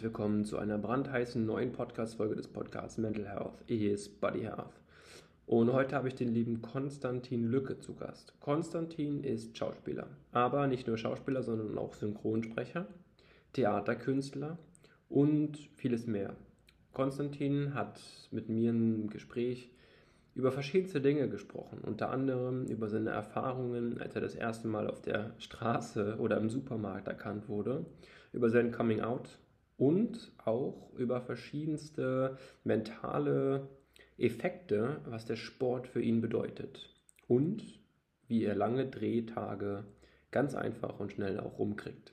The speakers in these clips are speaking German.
herzlich willkommen zu einer brandheißen neuen Podcast-Folge des Podcasts Mental Health, is Body Health. Und heute habe ich den lieben Konstantin Lücke zu Gast. Konstantin ist Schauspieler, aber nicht nur Schauspieler, sondern auch Synchronsprecher, Theaterkünstler und vieles mehr. Konstantin hat mit mir im Gespräch über verschiedenste Dinge gesprochen, unter anderem über seine Erfahrungen, als er das erste Mal auf der Straße oder im Supermarkt erkannt wurde, über sein Coming Out und auch über verschiedenste mentale Effekte, was der Sport für ihn bedeutet und wie er lange Drehtage ganz einfach und schnell auch rumkriegt.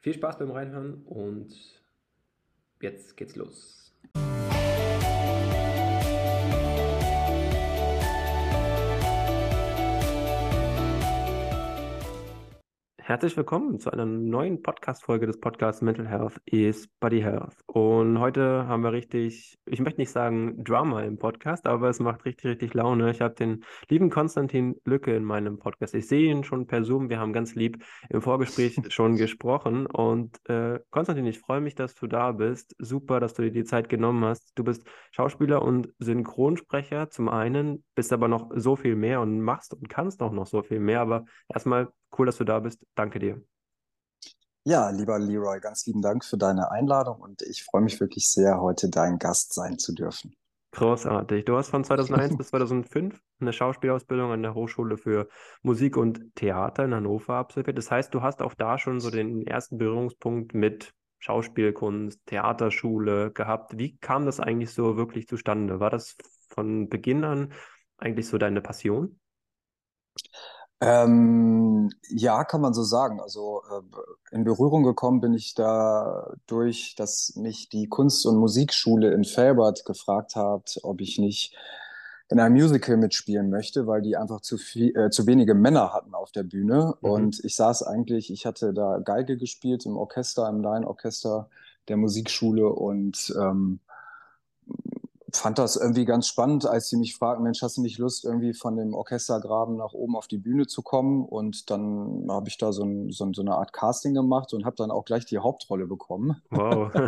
Viel Spaß beim Reinhören und jetzt geht's los. Herzlich willkommen zu einer neuen Podcast-Folge des Podcasts Mental Health is Body Health. Und heute haben wir richtig, ich möchte nicht sagen Drama im Podcast, aber es macht richtig, richtig Laune. Ich habe den lieben Konstantin Lücke in meinem Podcast. Ich sehe ihn schon per Zoom. Wir haben ganz lieb im Vorgespräch schon gesprochen. Und äh, Konstantin, ich freue mich, dass du da bist. Super, dass du dir die Zeit genommen hast. Du bist Schauspieler und Synchronsprecher zum einen, bist aber noch so viel mehr und machst und kannst auch noch so viel mehr. Aber erstmal Cool, dass du da bist. Danke dir. Ja, lieber Leroy, ganz lieben Dank für deine Einladung und ich freue mich wirklich sehr, heute dein Gast sein zu dürfen. Großartig. Du hast von 2001 bis 2005 eine Schauspielausbildung an der Hochschule für Musik und Theater in Hannover absolviert. Das heißt, du hast auch da schon so den ersten Berührungspunkt mit Schauspielkunst, Theaterschule gehabt. Wie kam das eigentlich so wirklich zustande? War das von Beginn an eigentlich so deine Passion? Ähm, ja, kann man so sagen. Also äh, in Berührung gekommen bin ich dadurch, dass mich die Kunst- und Musikschule in Felbert gefragt hat, ob ich nicht in einem Musical mitspielen möchte, weil die einfach zu viel, äh, zu wenige Männer hatten auf der Bühne. Mhm. Und ich saß eigentlich, ich hatte da Geige gespielt im Orchester, im Laienorchester der Musikschule und ähm, fand das irgendwie ganz spannend, als sie mich fragten, Mensch, hast du nicht Lust, irgendwie von dem Orchestergraben nach oben auf die Bühne zu kommen? Und dann habe ich da so, ein, so, so, eine Art Casting gemacht und habe dann auch gleich die Hauptrolle bekommen. Wow.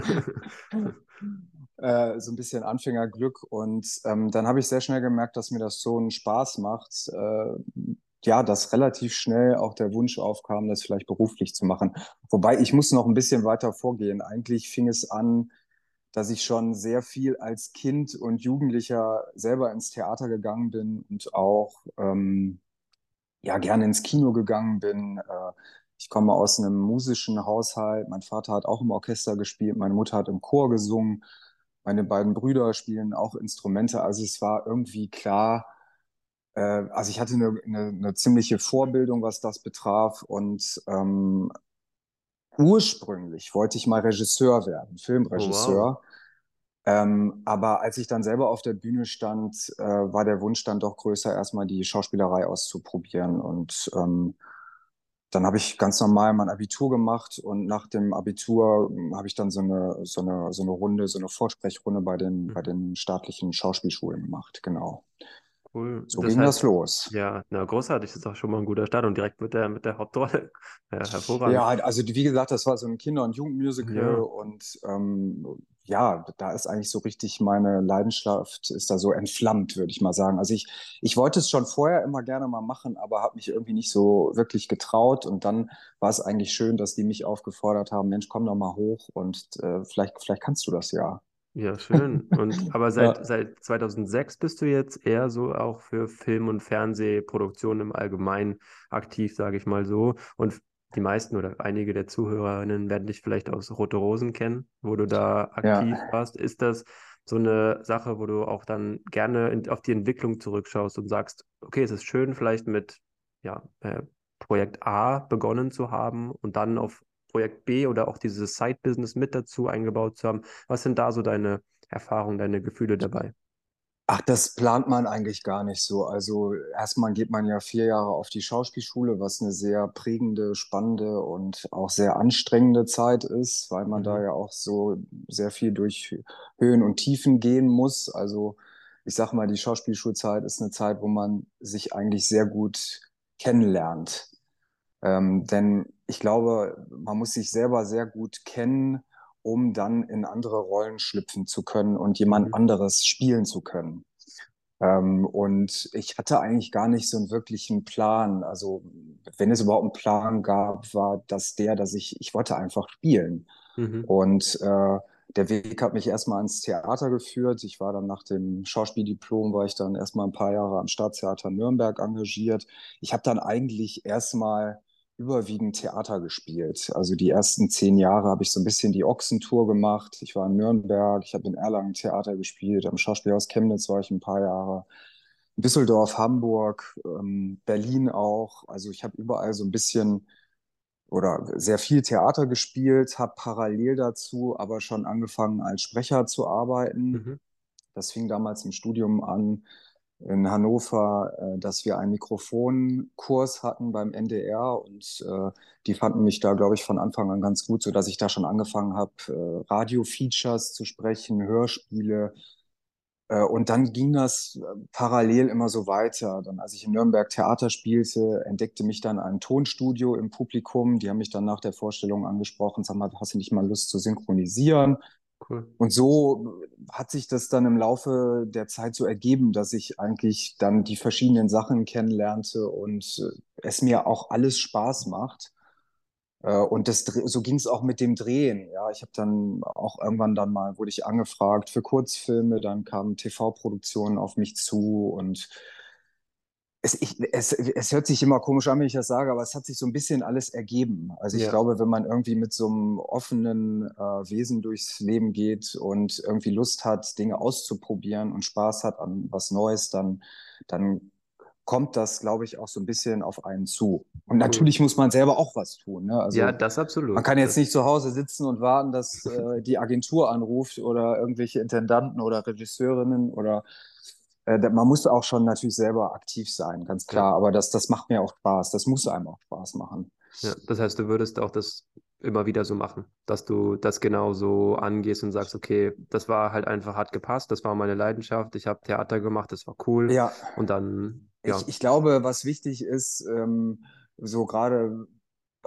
äh, so ein bisschen Anfängerglück. Und ähm, dann habe ich sehr schnell gemerkt, dass mir das so einen Spaß macht. Äh, ja, dass relativ schnell auch der Wunsch aufkam, das vielleicht beruflich zu machen. Wobei ich muss noch ein bisschen weiter vorgehen. Eigentlich fing es an, dass ich schon sehr viel als Kind und Jugendlicher selber ins Theater gegangen bin und auch ähm, ja gerne ins Kino gegangen bin. Äh, ich komme aus einem musischen Haushalt. Mein Vater hat auch im Orchester gespielt, meine Mutter hat im Chor gesungen, meine beiden Brüder spielen auch Instrumente. Also es war irgendwie klar, äh, also ich hatte eine, eine, eine, ziemliche Vorbildung, was das betraf und ähm, ursprünglich wollte ich mal Regisseur werden, Filmregisseur. Oh, wow. Ähm, aber als ich dann selber auf der Bühne stand, äh, war der Wunsch dann doch größer, erstmal die Schauspielerei auszuprobieren. Und ähm, dann habe ich ganz normal mein Abitur gemacht und nach dem Abitur hm, habe ich dann so eine, so, eine, so eine Runde, so eine Vorsprechrunde bei den, mhm. bei den staatlichen Schauspielschulen gemacht, genau. Cool. So das ging heißt, das los. Ja, na, großartig, das ist auch schon mal ein guter Start und direkt mit der, mit der Hauptrolle. Ja, hervorragend. Ja, also wie gesagt, das war so ein Kinder- und Jugendmusical ja. und ähm, ja, da ist eigentlich so richtig meine Leidenschaft, ist da so entflammt, würde ich mal sagen. Also ich, ich wollte es schon vorher immer gerne mal machen, aber habe mich irgendwie nicht so wirklich getraut. Und dann war es eigentlich schön, dass die mich aufgefordert haben, Mensch, komm doch mal hoch und äh, vielleicht, vielleicht kannst du das ja. Ja, schön. Und aber seit, ja. seit 2006 bist du jetzt eher so auch für Film- und Fernsehproduktionen im Allgemeinen aktiv, sage ich mal so. Und die meisten oder einige der Zuhörerinnen werden dich vielleicht aus Rote Rosen kennen, wo du da aktiv ja. warst. Ist das so eine Sache, wo du auch dann gerne in, auf die Entwicklung zurückschaust und sagst, okay, es ist schön, vielleicht mit ja, äh, Projekt A begonnen zu haben und dann auf Projekt B oder auch dieses Side-Business mit dazu eingebaut zu haben. Was sind da so deine Erfahrungen, deine Gefühle dabei? Ach, das plant man eigentlich gar nicht so. Also erstmal geht man ja vier Jahre auf die Schauspielschule, was eine sehr prägende, spannende und auch sehr anstrengende Zeit ist, weil man mhm. da ja auch so sehr viel durch Höhen und Tiefen gehen muss. Also ich sag mal, die Schauspielschulzeit ist eine Zeit, wo man sich eigentlich sehr gut kennenlernt. Ähm, denn ich glaube, man muss sich selber sehr gut kennen, um dann in andere Rollen schlüpfen zu können und jemand mhm. anderes spielen zu können. Ähm, und ich hatte eigentlich gar nicht so einen wirklichen Plan. Also, wenn es überhaupt einen Plan gab, war das der, dass ich, ich wollte einfach spielen. Mhm. Und äh, der Weg hat mich erstmal ans Theater geführt. Ich war dann nach dem Schauspieldiplom, war ich dann erstmal ein paar Jahre am Staatstheater Nürnberg engagiert. Ich habe dann eigentlich erstmal überwiegend Theater gespielt. Also die ersten zehn Jahre habe ich so ein bisschen die Ochsentour gemacht. Ich war in Nürnberg, ich habe in Erlangen Theater gespielt, am Schauspielhaus Chemnitz war ich ein paar Jahre, Düsseldorf, Hamburg, ähm, Berlin auch. Also ich habe überall so ein bisschen oder sehr viel Theater gespielt, habe parallel dazu aber schon angefangen als Sprecher zu arbeiten. Mhm. Das fing damals im Studium an in Hannover, äh, dass wir einen Mikrofonkurs hatten beim NDR und äh, die fanden mich da, glaube ich, von Anfang an ganz gut, so dass ich da schon angefangen habe, äh, Radio-Features zu sprechen, Hörspiele. Äh, und dann ging das äh, parallel immer so weiter. Dann, als ich in Nürnberg Theater spielte, entdeckte mich dann ein Tonstudio im Publikum. Die haben mich dann nach der Vorstellung angesprochen, sag mal, hast du nicht mal Lust zu synchronisieren? Cool. Und so hat sich das dann im Laufe der Zeit so ergeben, dass ich eigentlich dann die verschiedenen Sachen kennenlernte und äh, es mir auch alles Spaß macht. Äh, und das, so ging es auch mit dem Drehen. Ja, ich habe dann auch irgendwann dann mal, wurde ich angefragt für Kurzfilme, dann kamen TV-Produktionen auf mich zu und es, ich, es, es hört sich immer komisch an, wenn ich das sage, aber es hat sich so ein bisschen alles ergeben. Also ich ja. glaube, wenn man irgendwie mit so einem offenen äh, Wesen durchs Leben geht und irgendwie Lust hat, Dinge auszuprobieren und Spaß hat an was Neues, dann, dann kommt das, glaube ich, auch so ein bisschen auf einen zu. Und natürlich muss man selber auch was tun. Ne? Also ja, das absolut. Man kann jetzt nicht zu Hause sitzen und warten, dass äh, die Agentur anruft oder irgendwelche Intendanten oder Regisseurinnen oder man muss auch schon natürlich selber aktiv sein, ganz klar. Ja. Aber das, das macht mir auch Spaß. Das muss einem auch Spaß machen. Ja, das heißt, du würdest auch das immer wieder so machen, dass du das genau so angehst und sagst, okay, das war halt einfach hat gepasst, das war meine Leidenschaft, ich habe Theater gemacht, das war cool. Ja. Und dann, ja. Ich, ich glaube, was wichtig ist, ähm, so gerade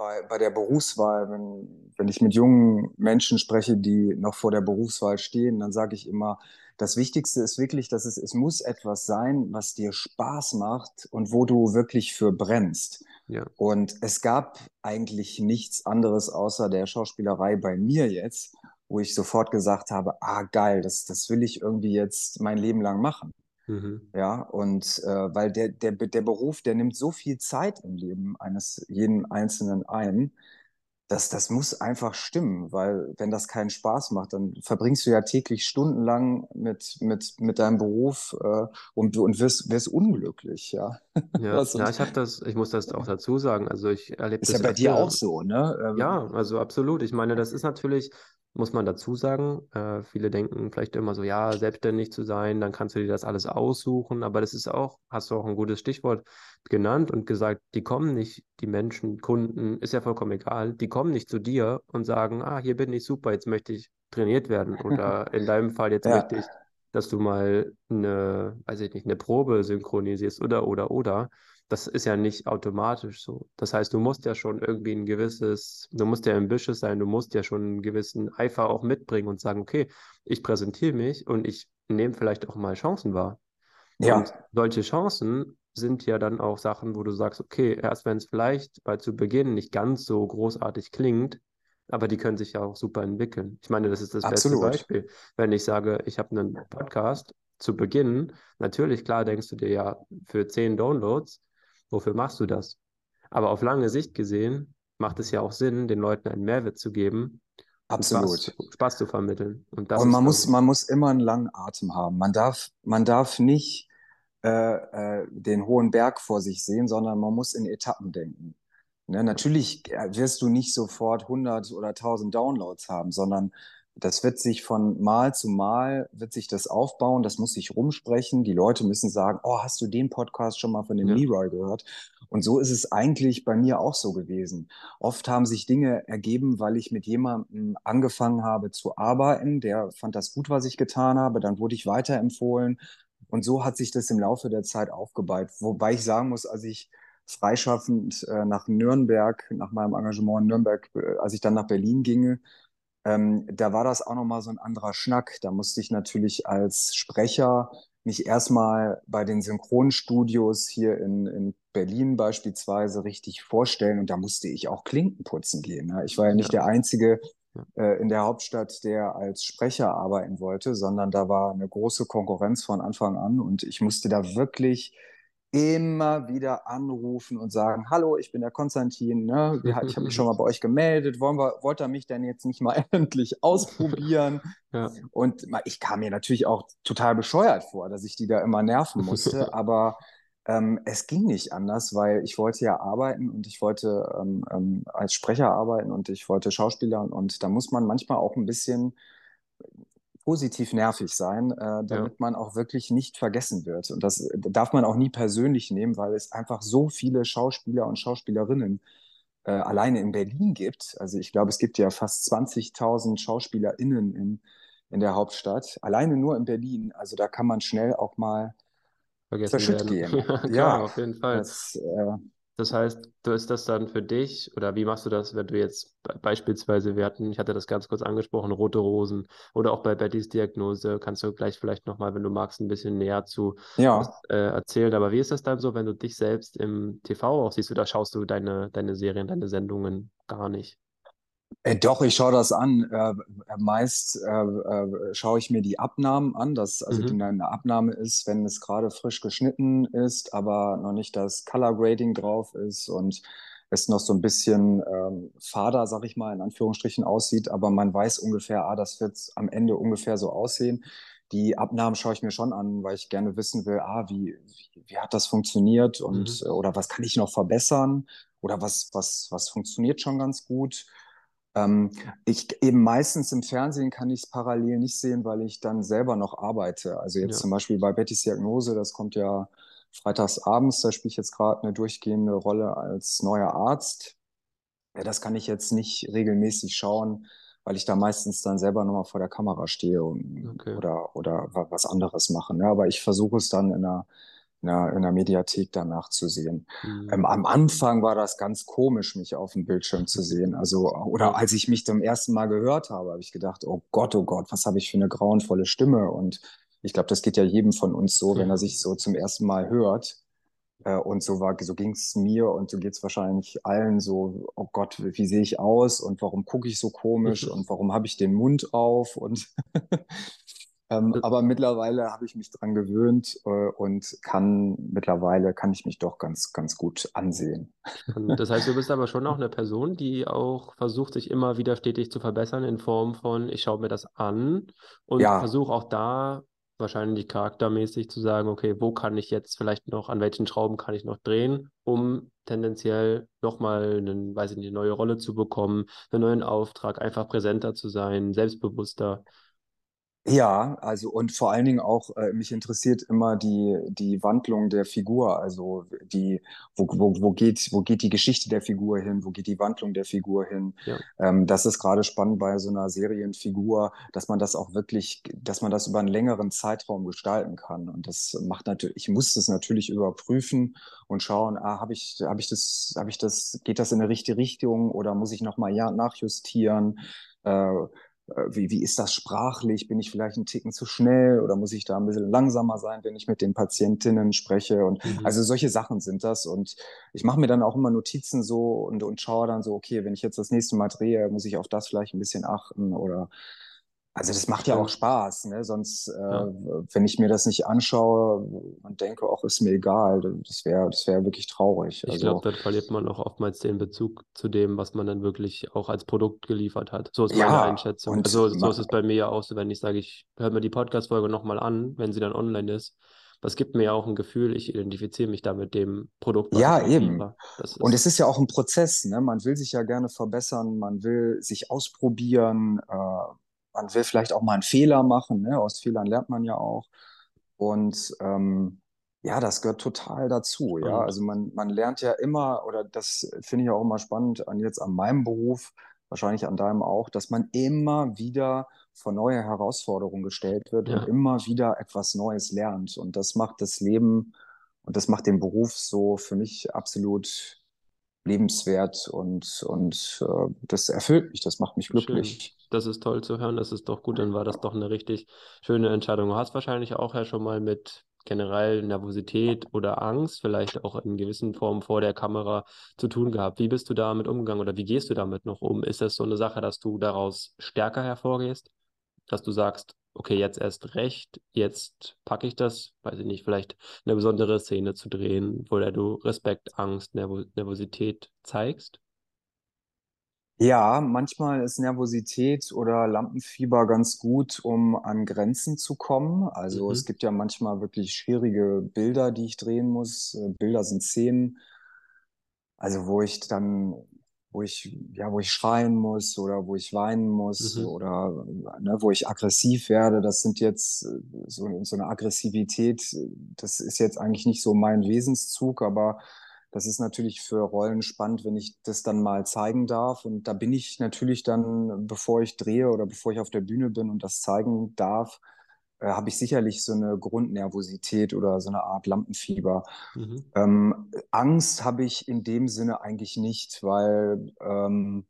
bei, bei der Berufswahl, wenn, wenn ich mit jungen Menschen spreche, die noch vor der Berufswahl stehen, dann sage ich immer, das Wichtigste ist wirklich, dass es, es muss etwas sein, was dir Spaß macht und wo du wirklich für brennst. Ja. Und es gab eigentlich nichts anderes außer der Schauspielerei bei mir jetzt, wo ich sofort gesagt habe, ah geil, das, das will ich irgendwie jetzt mein Leben lang machen. Mhm. Ja, und äh, weil der, der, der Beruf, der nimmt so viel Zeit im Leben eines jeden Einzelnen ein, das, das muss einfach stimmen, weil wenn das keinen Spaß macht, dann verbringst du ja täglich stundenlang mit, mit, mit deinem Beruf äh, und, und wirst, wirst unglücklich, ja. Ja, also, ja ich habe das, ich muss das auch dazu sagen. Also ich erlebe das. Ist ja bei dir auch so, ne? Ähm, ja, also absolut. Ich meine, das ist natürlich, muss man dazu sagen. Äh, viele denken vielleicht immer so, ja, selbstständig zu sein, dann kannst du dir das alles aussuchen. Aber das ist auch, hast du auch ein gutes Stichwort genannt und gesagt, die kommen nicht, die Menschen, Kunden, ist ja vollkommen egal, die kommen nicht zu dir und sagen, ah, hier bin ich super, jetzt möchte ich trainiert werden. Oder in deinem Fall, jetzt ja. möchte ich, dass du mal eine, weiß ich nicht, eine Probe synchronisierst oder, oder, oder das ist ja nicht automatisch so. Das heißt, du musst ja schon irgendwie ein gewisses, du musst ja ambitious sein, du musst ja schon einen gewissen Eifer auch mitbringen und sagen, okay, ich präsentiere mich und ich nehme vielleicht auch mal Chancen wahr. Ja. Und solche Chancen sind ja dann auch Sachen, wo du sagst, okay, erst wenn es vielleicht bei zu Beginn nicht ganz so großartig klingt, aber die können sich ja auch super entwickeln. Ich meine, das ist das Absolut. beste Beispiel. Wenn ich sage, ich habe einen Podcast zu Beginn, natürlich, klar, denkst du dir ja, für zehn Downloads wofür machst du das? Aber auf lange Sicht gesehen macht es ja auch Sinn, den Leuten einen Mehrwert zu geben. Absolut. Spaß, Spaß, zu vermitteln. Und, und man, muss, man muss immer einen langen Atem haben. Man darf, man darf nicht äh, äh, den hohen Berg vor sich sehen, sondern man muss in Etappen denken. Ne, natürlich wirst du nicht sofort 100 oder 1000 Downloads haben, sondern das wird sich von Mal zu Mal, wird sich das aufbauen, das muss sich rumsprechen. Die Leute müssen sagen, oh, hast du den Podcast schon mal von dem ja. Leroy gehört? Und so ist es eigentlich bei mir auch so gewesen. Oft haben sich Dinge ergeben, weil ich mit jemandem angefangen habe zu arbeiten, der fand das gut, was ich getan habe, dann wurde ich weiterempfohlen. Und so hat sich das im Laufe der Zeit aufgebaut. Wobei ich sagen muss, als ich freischaffend äh, nach Nürnberg, nach meinem Engagement in Nürnberg, äh, als ich dann nach Berlin ginge, ähm, da war das auch nochmal so ein anderer Schnack. Da musste ich natürlich als Sprecher mich erstmal bei den Synchronstudios hier in, in Berlin beispielsweise richtig vorstellen und da musste ich auch Klinken putzen gehen. Ne? Ich war ja nicht ja. der Einzige äh, in der Hauptstadt, der als Sprecher arbeiten wollte, sondern da war eine große Konkurrenz von Anfang an und ich musste da wirklich immer wieder anrufen und sagen, hallo, ich bin der Konstantin, ne? ich habe mich schon mal bei euch gemeldet, wollen wir, wollt ihr mich denn jetzt nicht mal endlich ausprobieren? Ja. Und ich kam mir natürlich auch total bescheuert vor, dass ich die da immer nerven musste, aber ähm, es ging nicht anders, weil ich wollte ja arbeiten und ich wollte ähm, ähm, als Sprecher arbeiten und ich wollte Schauspieler und da muss man manchmal auch ein bisschen positiv nervig sein, äh, damit ja. man auch wirklich nicht vergessen wird. Und das darf man auch nie persönlich nehmen, weil es einfach so viele Schauspieler und Schauspielerinnen äh, alleine in Berlin gibt. Also ich glaube, es gibt ja fast 20.000 SchauspielerInnen in, in der Hauptstadt, alleine nur in Berlin. Also da kann man schnell auch mal vergessen werden. gehen. Ja, klar, ja, auf jeden Fall. Das, äh, das heißt, du ist das dann für dich oder wie machst du das, wenn du jetzt beispielsweise, wir hatten, ich hatte das ganz kurz angesprochen, rote Rosen oder auch bei Bettys Diagnose, kannst du gleich vielleicht nochmal, wenn du magst, ein bisschen näher zu ja. was, äh, erzählen. Aber wie ist das dann so, wenn du dich selbst im TV auch siehst oder schaust du deine, deine Serien, deine Sendungen gar nicht? Äh, doch, ich schaue das an. Äh, äh meist äh, äh, schaue ich mir die Abnahmen an, dass also mhm. eine Abnahme ist, wenn es gerade frisch geschnitten ist, aber noch nicht das Color Grading drauf ist und es noch so ein bisschen ähm, fader, sag ich mal, in Anführungsstrichen aussieht, aber man weiß ungefähr, ah, das wird am Ende ungefähr so aussehen. Die Abnahmen schaue ich mir schon an, weil ich gerne wissen will, ah, wie, wie, wie hat das funktioniert und mhm. oder was kann ich noch verbessern oder was, was, was funktioniert schon ganz gut. Ähm, ich eben meistens im Fernsehen kann ich es parallel nicht sehen, weil ich dann selber noch arbeite. Also jetzt ja. zum Beispiel bei Bettys Diagnose, das kommt ja freitags abends, da spiele ich jetzt gerade eine durchgehende Rolle als neuer Arzt. Ja, das kann ich jetzt nicht regelmäßig schauen, weil ich da meistens dann selber nochmal vor der Kamera stehe und, okay. oder, oder was anderes mache. Ja, aber ich versuche es dann in einer in der, in der Mediathek danach zu sehen. Mhm. Ähm, am Anfang war das ganz komisch, mich auf dem Bildschirm zu sehen. Also, oder als ich mich zum ersten Mal gehört habe, habe ich gedacht, oh Gott, oh Gott, was habe ich für eine grauenvolle Stimme. Und ich glaube, das geht ja jedem von uns so, wenn er sich so zum ersten Mal hört. Äh, und so war, so ging es mir und so geht es wahrscheinlich allen so, oh Gott, wie sehe ich aus und warum gucke ich so komisch und warum habe ich den Mund auf und Ähm, aber mittlerweile habe ich mich dran gewöhnt äh, und kann mittlerweile kann ich mich doch ganz, ganz gut ansehen. Und das heißt, du bist aber schon auch eine Person, die auch versucht, sich immer wieder stetig zu verbessern in Form von, ich schaue mir das an und ja. versuche auch da wahrscheinlich charaktermäßig zu sagen, okay, wo kann ich jetzt vielleicht noch, an welchen Schrauben kann ich noch drehen, um tendenziell nochmal einen, weiß ich nicht, eine neue Rolle zu bekommen, einen neuen Auftrag, einfach präsenter zu sein, selbstbewusster. Ja, also und vor allen Dingen auch, äh, mich interessiert immer die, die Wandlung der Figur. Also die, wo, wo, wo geht, wo geht die Geschichte der Figur hin, wo geht die Wandlung der Figur hin? Ja. Ähm, das ist gerade spannend bei so einer Serienfigur, dass man das auch wirklich, dass man das über einen längeren Zeitraum gestalten kann. Und das macht natürlich, ich muss das natürlich überprüfen und schauen, ah, habe ich, habe ich das, habe ich das, geht das in eine richtige Richtung oder muss ich nochmal ja, nachjustieren? Äh, wie, wie ist das sprachlich? Bin ich vielleicht ein Ticken zu schnell oder muss ich da ein bisschen langsamer sein, wenn ich mit den Patientinnen spreche? Und mhm. also solche Sachen sind das. Und ich mache mir dann auch immer Notizen so und, und schaue dann so, okay, wenn ich jetzt das nächste Mal drehe, muss ich auf das vielleicht ein bisschen achten oder also das macht ja auch Spaß, ne? Sonst, äh, ja. wenn ich mir das nicht anschaue und denke, ach, ist mir egal, das wäre das wäre wirklich traurig. Ich also, glaube, dann verliert man auch oftmals den Bezug zu dem, was man dann wirklich auch als Produkt geliefert hat. So ist meine ja, Einschätzung. Also so ist es bei mir ja auch so, wenn ich sage, ich höre mir die Podcast-Folge nochmal an, wenn sie dann online ist. Das gibt mir ja auch ein Gefühl, ich identifiziere mich da mit dem Produkt. ja, eben. Und es ist ja auch ein Prozess, ne? Man will sich ja gerne verbessern, man will sich ausprobieren, äh, man will vielleicht auch mal einen Fehler machen. Ne? Aus Fehlern lernt man ja auch. Und ähm, ja, das gehört total dazu. Ja, also man, man lernt ja immer, oder das finde ich auch immer spannend an jetzt an meinem Beruf, wahrscheinlich an deinem auch, dass man immer wieder vor neue Herausforderungen gestellt wird ja. und immer wieder etwas Neues lernt. Und das macht das Leben und das macht den Beruf so für mich absolut lebenswert und, und äh, das erfüllt mich, das macht mich glücklich. Das ist toll zu hören. Das ist doch gut. Dann war das doch eine richtig schöne Entscheidung. Du hast wahrscheinlich auch ja schon mal mit generell Nervosität oder Angst, vielleicht auch in gewissen Formen vor der Kamera zu tun gehabt. Wie bist du damit umgegangen oder wie gehst du damit noch um? Ist das so eine Sache, dass du daraus stärker hervorgehst? Dass du sagst, okay, jetzt erst recht, jetzt packe ich das, weiß ich nicht, vielleicht eine besondere Szene zu drehen, wo du Respekt, Angst, Nervo Nervosität zeigst? Ja, manchmal ist Nervosität oder Lampenfieber ganz gut, um an Grenzen zu kommen. Also es Mhm, gibt ja manchmal wirklich schwierige Bilder, die ich drehen muss. Äh, Bilder sind Szenen, also wo ich dann, wo ich, ja, wo ich schreien muss oder wo ich weinen muss mhm, oder ne, wo ich aggressiv werde. Das sind jetzt äh, so, so eine Aggressivität, das ist jetzt eigentlich nicht so mein Wesenszug, aber das ist natürlich für Rollen spannend, wenn ich das dann mal zeigen darf. Und da bin ich natürlich dann, bevor ich drehe oder bevor ich auf der Bühne bin und das zeigen darf, äh, habe ich sicherlich so eine Grundnervosität oder so eine Art Lampenfieber. mhm, Ähm, Angst habe ich in dem Sinne eigentlich nicht, weil ähm,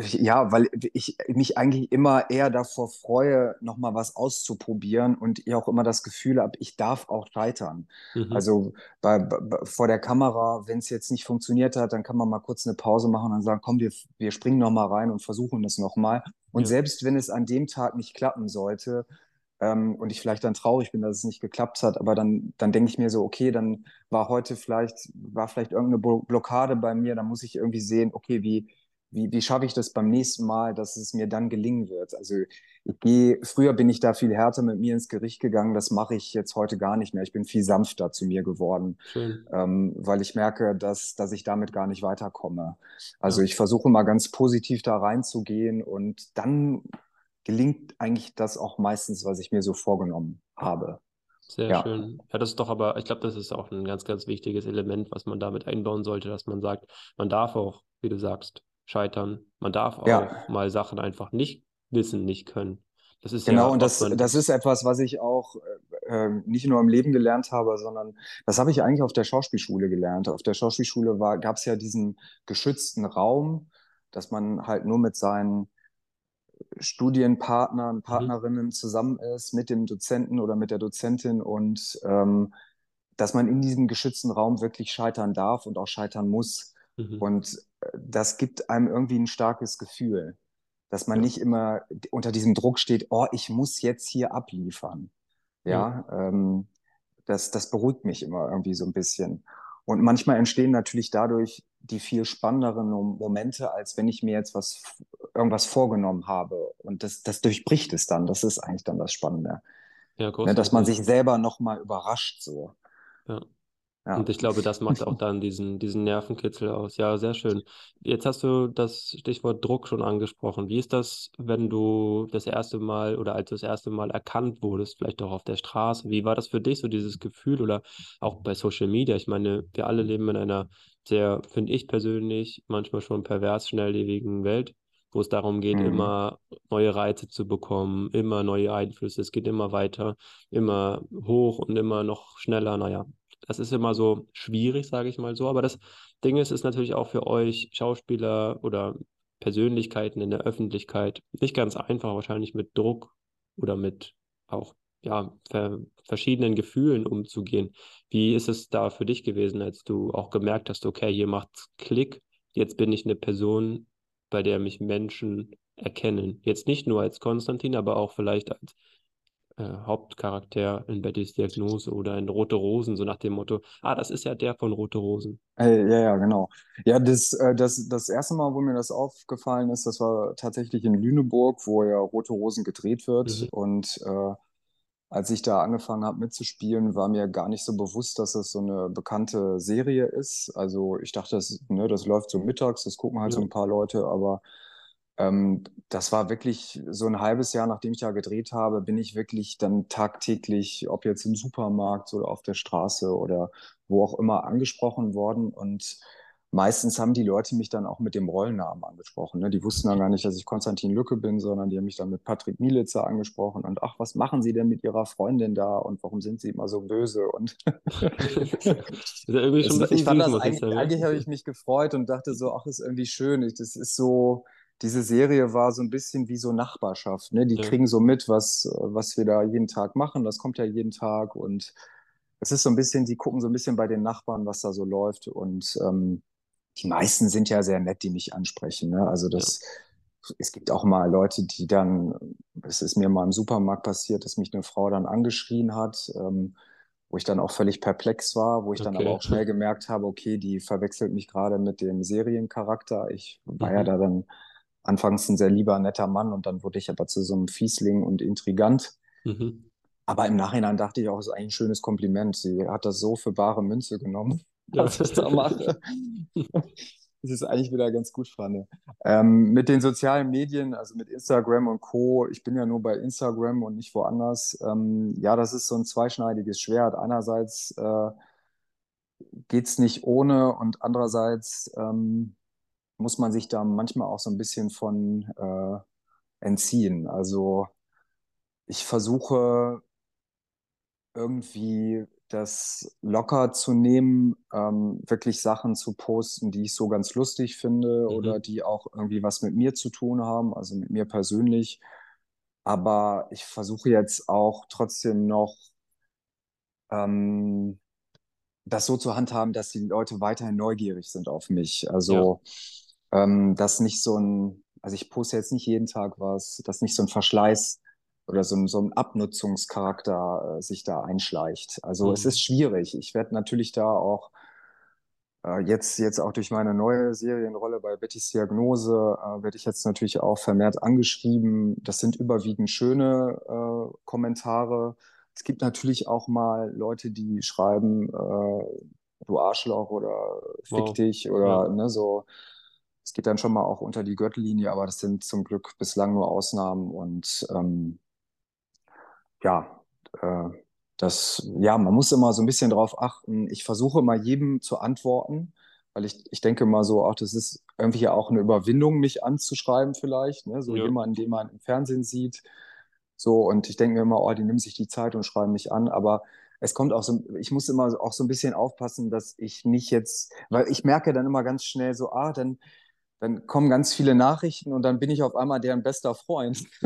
ja, weil ich mich eigentlich immer eher davor freue, nochmal was auszuprobieren und ich auch immer das Gefühl habe, ich darf auch scheitern. mhm. Also bei, bei, vor der Kamera, wenn es jetzt nicht funktioniert hat, dann kann man mal kurz eine Pause machen und dann sagen, komm, wir, wir springen nochmal rein und versuchen es nochmal. Und Ja, selbst wenn es an dem Tag nicht klappen sollte, ähm, und ich vielleicht dann traurig bin, dass es nicht geklappt hat, aber dann, dann denke ich mir so, okay, dann war heute vielleicht, war vielleicht irgendeine Blockade bei mir, dann muss ich irgendwie sehen, okay, wie, wie, wie schaffe ich das beim nächsten Mal, dass es mir dann gelingen wird? Also ich gehe, früher bin ich da viel härter mit mir ins Gericht gegangen, das mache ich jetzt heute gar nicht mehr. Ich bin viel sanfter zu mir geworden, ähm, weil ich merke, dass, dass ich damit gar nicht weiterkomme. Also Ja, ich versuche mal ganz positiv da reinzugehen und dann gelingt eigentlich das auch meistens, was ich mir so vorgenommen habe. sehr Ja, schön. Ja, das ist doch aber, ich glaube, das ist auch ein ganz, ganz wichtiges Element, was man damit einbauen sollte, dass man sagt, man darf auch, wie du sagst, scheitern. Man darf auch ja, mal Sachen einfach nicht wissen, nicht können. Das ist genau. ja, Und das, das ist etwas, was ich auch äh, nicht nur im Leben gelernt habe, sondern das habe ich eigentlich auf der Schauspielschule gelernt. Auf der Schauspielschule gab es ja diesen geschützten Raum, dass man halt nur mit seinen Studienpartnern, mhm, Partnerinnen zusammen ist, mit dem Dozenten oder mit der Dozentin und ähm, dass man in diesem geschützten Raum wirklich scheitern darf und auch scheitern muss. mhm, Und das gibt einem irgendwie ein starkes Gefühl, dass man ja, nicht immer unter diesem Druck steht, oh, ich muss jetzt hier abliefern. ja, Ja, ähm, das, das beruhigt mich immer irgendwie so ein bisschen. Und manchmal entstehen natürlich dadurch die viel spannenderen Momente, als wenn ich mir jetzt was, irgendwas vorgenommen habe. Und das, das durchbricht es dann. Das ist eigentlich dann das Spannende. ja, Ne, dass man großartig. sich selber nochmal überrascht, so. Ja. Und Ja. ich glaube, das macht auch dann diesen, diesen Nervenkitzel aus. Ja, sehr schön. Jetzt hast du das Stichwort Druck schon angesprochen. Wie ist das, wenn du das erste Mal oder als du das erste Mal erkannt wurdest, vielleicht auch auf der Straße? Wie war das für dich, so dieses Gefühl oder auch bei Social Media? Ich meine, wir alle leben in einer sehr, finde ich persönlich, manchmal schon pervers schnelllebigen Welt, wo es darum geht, Mhm. immer neue Reize zu bekommen, immer neue Einflüsse. Es geht immer weiter, immer hoch und immer noch schneller. Naja, das ist immer so schwierig, sage ich mal so. Aber das Ding ist, ist natürlich auch für euch Schauspieler oder Persönlichkeiten in der Öffentlichkeit nicht ganz einfach, wahrscheinlich mit Druck oder mit auch ja, ver verschiedenen Gefühlen umzugehen. Wie ist es da für dich gewesen, als du auch gemerkt hast, okay, hier macht's Klick, jetzt bin ich eine Person, bei der mich Menschen erkennen. Jetzt nicht nur als Konstantin, aber auch vielleicht als äh, Hauptcharakter in Bettys Diagnose oder in Rote Rosen, so nach dem Motto, ah, das ist ja der von Rote Rosen. Äh, ja, ja, genau. Ja, das, äh, das, das erste Mal, wo mir das aufgefallen ist, das war tatsächlich in Lüneburg, wo ja Rote Rosen gedreht wird. Mhm. Und äh, als ich da angefangen habe mitzuspielen, war mir gar nicht so bewusst, dass das so eine bekannte Serie ist. Also ich dachte, das, ne, das läuft so mittags, das gucken halt so Ja, ein paar Leute, aber ähm, das war wirklich so ein halbes Jahr, nachdem ich da gedreht habe, bin ich wirklich dann tagtäglich, ob jetzt im Supermarkt oder auf der Straße oder wo auch immer, angesprochen worden. Und meistens haben die Leute mich dann auch mit dem Rollennamen angesprochen. Ne? Die wussten dann gar nicht, dass ich Konstantin Lücke bin, sondern die haben mich dann mit Patrick Mielitzer angesprochen und ach, was machen Sie denn mit Ihrer Freundin da und warum sind Sie immer so böse? Und irgendwie schon ich fand das eigentlich, eigentlich habe ich mich gefreut und dachte so, ach, ist irgendwie schön. Ich, das ist so, diese Serie war so ein bisschen wie so Nachbarschaft. Ne? Die ja. kriegen so mit, was, was wir da jeden Tag machen. Das kommt ja jeden Tag und es ist so ein bisschen, die gucken so ein bisschen bei den Nachbarn, was da so läuft und ähm, die meisten sind ja sehr nett, die mich ansprechen. Ne? Also das, ja. es gibt auch mal Leute, die dann, es ist mir mal im Supermarkt passiert, dass mich eine Frau dann angeschrien hat, ähm, wo ich dann auch völlig perplex war, wo ich okay. dann aber auch schnell gemerkt habe, okay, die verwechselt mich gerade mit dem Seriencharakter. Ich war mhm. ja da dann anfangs ein sehr lieber, netter Mann und dann wurde ich aber zu so einem Fiesling und Intrigant. Mhm. Aber im Nachhinein dachte ich auch, es ist eigentlich ein schönes Kompliment. Sie hat das so für bare Münze genommen was ich da mache. das ist eigentlich wieder ganz gut fand. Ähm, mit den sozialen Medien, also mit Instagram und Co., ich bin ja nur bei Instagram und nicht woanders. Ähm, ja, das ist so ein zweischneidiges Schwert. Einerseits äh, geht es nicht ohne und andererseits ähm, muss man sich da manchmal auch so ein bisschen von äh, entziehen. Also ich versuche irgendwie das locker zu nehmen, ähm, wirklich Sachen zu posten, die ich so ganz lustig finde mhm. oder die auch irgendwie was mit mir zu tun haben, also mit mir persönlich. Aber ich versuche jetzt auch trotzdem noch ähm, das so zu handhaben, dass die Leute weiterhin neugierig sind auf mich. Also, ja. Ähm, dass nicht so ein, also ich poste jetzt nicht jeden Tag was, dass nicht so ein Verschleiß oder so, so ein Abnutzungscharakter äh, sich da einschleicht. Also mhm. es ist schwierig. Ich werde natürlich da auch äh, jetzt, jetzt auch durch meine neue Serienrolle bei Bettys Diagnose, äh, werde ich jetzt natürlich auch vermehrt angeschrieben. Das sind überwiegend schöne äh, Kommentare. Es gibt natürlich auch mal Leute, die schreiben, äh, du Arschloch oder fick wow. dich oder ja. ne, so. Es geht dann schon mal auch unter die Gürtellinie, aber das sind zum Glück bislang nur Ausnahmen und ähm, ja, äh, das, ja, man muss immer so ein bisschen darauf achten. Ich versuche immer jedem zu antworten, weil ich, ich denke mal so, auch das ist irgendwie auch eine Überwindung, mich anzuschreiben vielleicht, ne? so ja. jemanden, den man im Fernsehen sieht. So, und ich denke mir immer, oh, die nehmen sich die Zeit und schreiben mich an, aber es kommt auch so, ich muss immer auch so ein bisschen aufpassen, dass ich nicht jetzt, weil ich merke dann immer ganz schnell so, ah, dann dann kommen ganz viele Nachrichten und dann bin ich auf einmal deren bester Freund.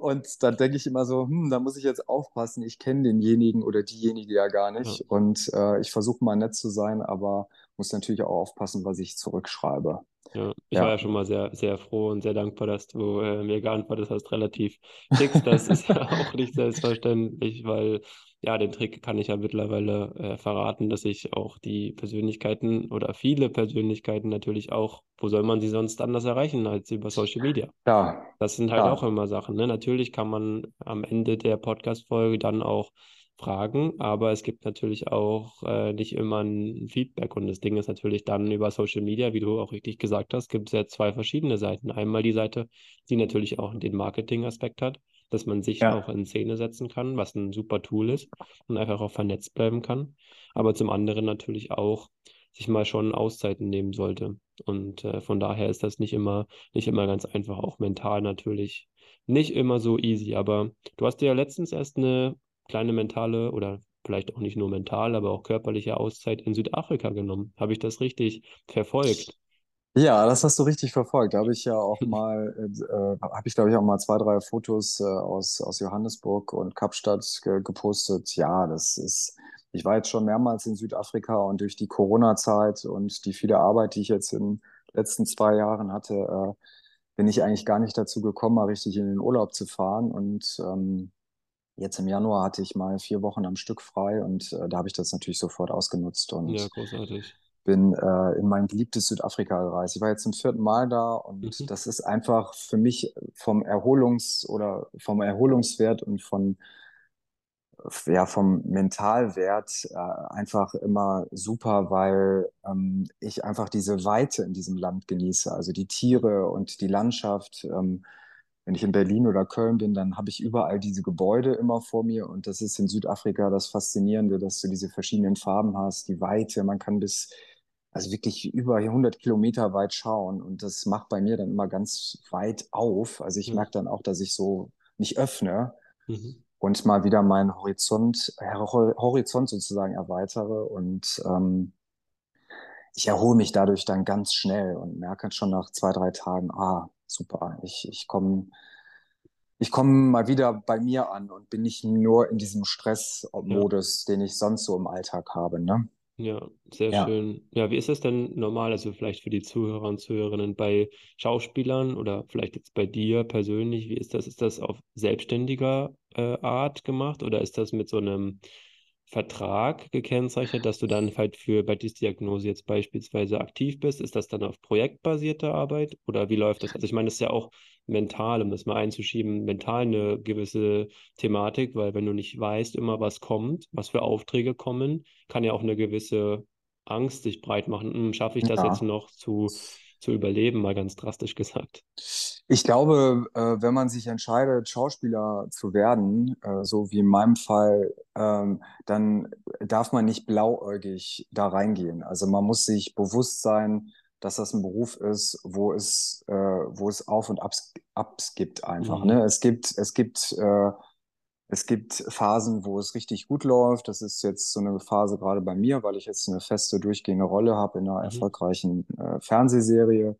und dann denke ich immer so, hm, da muss ich jetzt aufpassen, ich kenne denjenigen oder diejenige ja gar nicht. Ja. Und äh, ich versuche mal nett zu sein, aber muss natürlich auch aufpassen, was ich zurückschreibe. Ja, ich ja. war ja schon mal sehr, sehr froh und sehr dankbar, dass du äh, mir geantwortet hast, relativ fix. Das ist ja auch nicht selbstverständlich, weil ja, den Trick kann ich ja mittlerweile äh, verraten, dass ich auch die Persönlichkeiten oder viele Persönlichkeiten natürlich auch, wo soll man sie sonst anders erreichen als über Social Media? Ja. Das sind halt ja. auch immer Sachen. Ne? Natürlich kann man am Ende der Podcast-Folge dann auch fragen, aber es gibt natürlich auch äh, nicht immer ein Feedback und das Ding ist natürlich dann über Social Media, wie du auch richtig gesagt hast, gibt es ja zwei verschiedene Seiten. Einmal die Seite, die natürlich auch den Marketing-Aspekt hat dass man sich ja. auch in Szene setzen kann, was ein super Tool ist und einfach auch vernetzt bleiben kann. Aber zum anderen natürlich auch sich mal schon Auszeiten nehmen sollte. Und äh, von daher ist das nicht immer, nicht immer ganz einfach, auch mental natürlich nicht immer so easy. Aber du hast dir ja letztens erst eine kleine mentale oder vielleicht auch nicht nur mental, aber auch körperliche Auszeit in Südafrika genommen. Habe ich das richtig verfolgt? Ja, das hast du richtig verfolgt. Da habe ich ja auch mal, äh, habe ich glaube ich auch mal zwei, drei Fotos äh, aus, aus Johannesburg und Kapstadt ge gepostet. Ja, das ist, ich war jetzt schon mehrmals in Südafrika und durch die Corona-Zeit und die viele Arbeit, die ich jetzt in den letzten zwei Jahren hatte, äh, bin ich eigentlich gar nicht dazu gekommen, mal richtig in den Urlaub zu fahren. Und ähm, jetzt im Januar hatte ich mal vier Wochen am Stück frei und äh, da habe ich das natürlich sofort ausgenutzt. Und ja, großartig bin äh, in mein geliebtes Südafrika gereist. Ich war jetzt zum vierten Mal da und mhm. das ist einfach für mich vom Erholungs- oder vom Erholungswert und von ja, vom Mentalwert äh, einfach immer super, weil ähm, ich einfach diese Weite in diesem Land genieße. Also die Tiere und die Landschaft. Ähm, wenn ich in Berlin oder Köln bin, dann habe ich überall diese Gebäude immer vor mir. Und das ist in Südafrika das Faszinierende, dass du diese verschiedenen Farben hast, die Weite. Man kann bis also wirklich über 100 Kilometer weit schauen. Und das macht bei mir dann immer ganz weit auf. Also ich Ja. merke dann auch, dass ich so mich öffne Mhm. und mal wieder meinen Horizont, Hor- Horizont sozusagen erweitere. Und ähm, ich erhole mich dadurch dann ganz schnell und merke schon nach zwei, drei Tagen, ah, super, ich, ich komme ich komm mal wieder bei mir an und bin nicht nur in diesem Ja. Stressmodus, den ich sonst so im Alltag habe, ne? Ja, sehr Ja. schön. Ja, wie ist es denn normal, also vielleicht für die Zuhörer und Zuhörerinnen bei Schauspielern oder vielleicht jetzt bei dir persönlich, wie ist das? Ist das auf selbstständiger äh, Art gemacht oder ist das mit so einem Vertrag gekennzeichnet, dass du dann halt für Bettis Diagnose jetzt beispielsweise aktiv bist? Ist das dann auf projektbasierte Arbeit oder wie läuft das? Also ich meine, das ist ja auch mental, um das mal einzuschieben, mental eine gewisse Thematik, weil wenn du nicht weißt immer, was kommt, was für Aufträge kommen, kann ja auch eine gewisse Angst sich breit machen. Hm, schaffe ich das jetzt Ja. noch zu, zu überleben, mal ganz drastisch gesagt. Ich glaube, äh, wenn man sich entscheidet, Schauspieler zu werden, äh, so wie in meinem Fall, ähm, dann darf man nicht blauäugig da reingehen. Also man muss sich bewusst sein, dass das ein Beruf ist, wo es, äh, wo es Auf und Abs, Abs gibt einfach. Mhm. Ne? Es gibt, es gibt, äh, es gibt Phasen, wo es richtig gut läuft. Das ist jetzt so eine Phase gerade bei mir, weil ich jetzt eine feste, durchgehende Rolle habe in einer Mhm. erfolgreichen äh, Fernsehserie.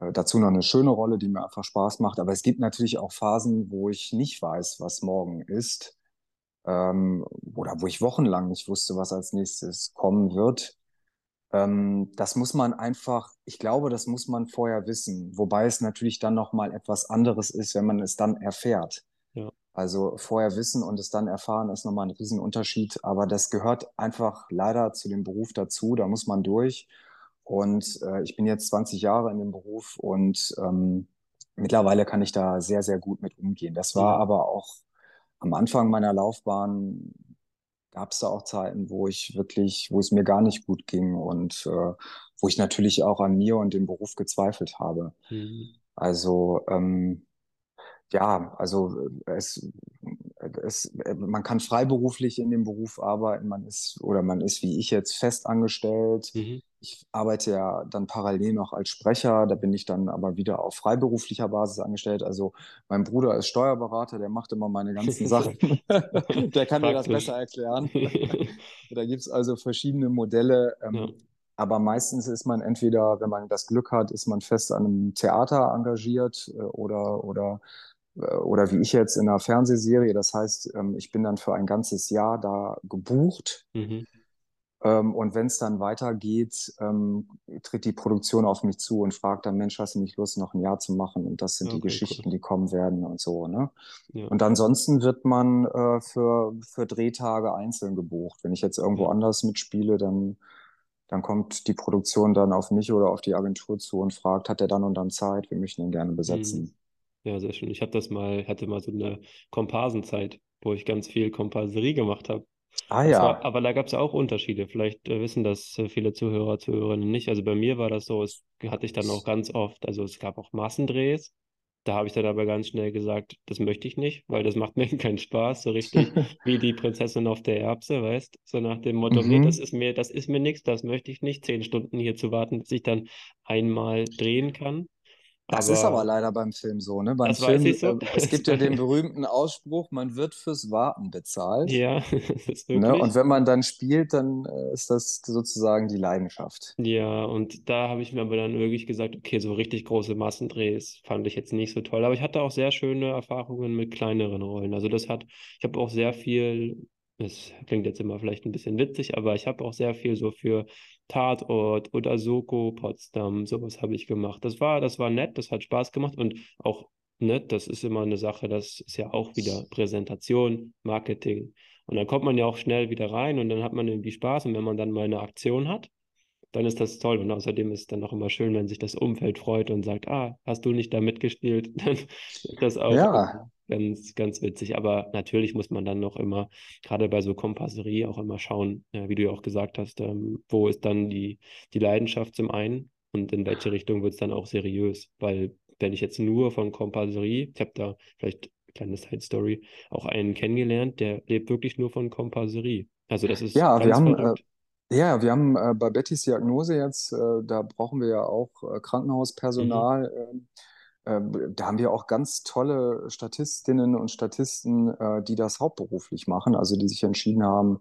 Äh, dazu noch eine schöne Rolle, die mir einfach Spaß macht. Aber es gibt natürlich auch Phasen, wo ich nicht weiß, was morgen ist. Ähm, oder wo ich wochenlang nicht wusste, was als nächstes kommen wird. Ähm, das muss man einfach, ich glaube, das muss man vorher wissen. Wobei es natürlich dann nochmal etwas anderes ist, wenn man es dann erfährt. Ja. Also vorher wissen und es dann erfahren ist nochmal ein Riesenunterschied. Aber das gehört einfach leider zu dem Beruf dazu. Da muss man durch. Und äh, ich bin jetzt 20 Jahre in dem Beruf und ähm, mittlerweile kann ich da sehr, sehr gut mit umgehen. Das war Mhm. aber auch am Anfang meiner Laufbahn, gab es da auch Zeiten, wo ich wirklich, wo es mir gar nicht gut ging und äh, wo ich natürlich auch an mir und dem Beruf gezweifelt habe. Mhm. Also ähm, ja, also äh, es, es, man kann freiberuflich in dem Beruf arbeiten, man ist oder man ist wie ich jetzt fest angestellt. Mhm. Ich arbeite ja dann parallel noch als Sprecher, da bin ich dann aber wieder auf freiberuflicher Basis angestellt. Also mein Bruder ist Steuerberater, der macht immer meine ganzen Sachen. Der kann dir das besser erklären. Da gibt es also verschiedene Modelle. Ähm, Ja. aber meistens ist man entweder, wenn man das Glück hat, ist man fest an einem Theater engagiert äh, oder, oder, äh, oder wie ich jetzt in einer Fernsehserie. Das heißt, ähm, ich bin dann für ein ganzes Jahr da gebucht. Mhm. Ähm, und wenn es dann weitergeht, ähm, tritt die Produktion auf mich zu und fragt dann, Mensch, hast du nicht Lust, noch ein Jahr zu machen? Und das sind die Okay, Geschichten, cool. die kommen werden und so, ne? Ja. Und ansonsten wird man äh, für, für Drehtage einzeln gebucht. Wenn ich jetzt irgendwo Ja. anders mitspiele, dann, dann kommt die Produktion dann auf mich oder auf die Agentur zu und fragt, hat er dann und dann Zeit? Wir möchten ihn gerne Mhm. besetzen. Ja, sehr schön. Ich habe das mal, hatte mal so eine Komparsenzeit, wo ich ganz viel Komparserie gemacht habe. Ah Das war, ja. aber da gab es auch Unterschiede. Vielleicht äh, wissen das äh, viele Zuhörer, Zuhörerinnen nicht. Also bei mir war das so, es hatte ich dann auch ganz oft, also es gab auch Massendrehs. Da habe ich dann aber ganz schnell gesagt, das möchte ich nicht, weil das macht mir keinen Spaß, so richtig wie die Prinzessin auf der Erbse, weißt? So nach dem Motto, nee, das Mhm. ist mir, das ist mir nichts, das möchte ich nicht, zehn Stunden hier zu warten, bis ich dann einmal drehen kann. Das ist aber Aber leider beim Film so, ne? Beim das Film, so. äh, es gibt ja den berühmten Ausspruch, man wird fürs Warten bezahlt. Ja, das ist Ne? Und wirklich. wenn man dann spielt, dann äh, ist das sozusagen die Leidenschaft. Ja, und da habe ich mir aber dann wirklich gesagt, okay, so richtig große Massendrehs fand ich jetzt nicht so toll. Aber ich hatte auch sehr schöne Erfahrungen mit kleineren Rollen. Also das hat, ich habe auch sehr viel, es klingt jetzt immer vielleicht ein bisschen witzig, aber ich habe auch sehr viel so für Tatort oder Soko Potsdam, sowas habe ich gemacht. Das war, das war nett, das hat Spaß gemacht und auch nett, das ist immer eine Sache, das ist ja auch wieder Präsentation, Marketing. Und dann kommt man ja auch schnell wieder rein und dann hat man irgendwie Spaß und wenn man dann mal eine Aktion hat, dann ist das toll. Und außerdem ist es dann auch immer schön, wenn sich das Umfeld freut und sagt, ah, hast du nicht da mitgespielt? Dann ist das auch Ja, ganz, ganz witzig. Aber natürlich muss man dann noch immer, gerade bei so Kompasserie, auch immer schauen, ja, wie du ja auch gesagt hast, ähm, wo ist dann die, die Leidenschaft zum einen und in welche Richtung wird es dann auch seriös? Weil wenn ich jetzt nur von Kompasserie, ich habe da vielleicht kleine Side Story, auch einen kennengelernt, der lebt wirklich nur von Kompasserie. Also das ist ja, wir haben, äh. Ja, wir haben äh, bei Bettys Diagnose jetzt, äh, da brauchen wir ja auch äh, Mhm. Ähm, äh, da haben wir auch ganz tolle Statistinnen und Statisten, äh, die das hauptberuflich machen, also die sich entschieden haben,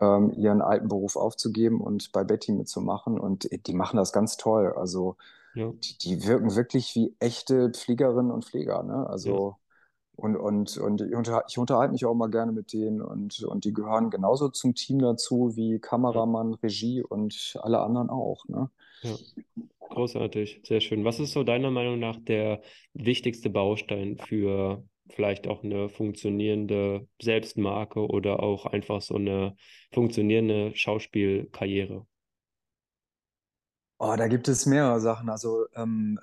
ähm, ihren alten Beruf aufzugeben und bei Betty mitzumachen. Und die machen das ganz toll. Also Ja, die, die wirken wirklich wie echte Pflegerinnen und Pfleger, ne? ja, Also und, und, und ich, unter, ich unterhalte mich auch mal gerne mit denen und, und die gehören genauso zum Team dazu wie Kameramann, Regie und alle anderen auch, ne? ja. Großartig, sehr schön. Was ist so deiner Meinung nach der wichtigste Baustein für vielleicht auch eine funktionierende Selbstmarke oder auch einfach so eine funktionierende Schauspielkarriere? Oh, da gibt es mehrere Sachen. Also ähm,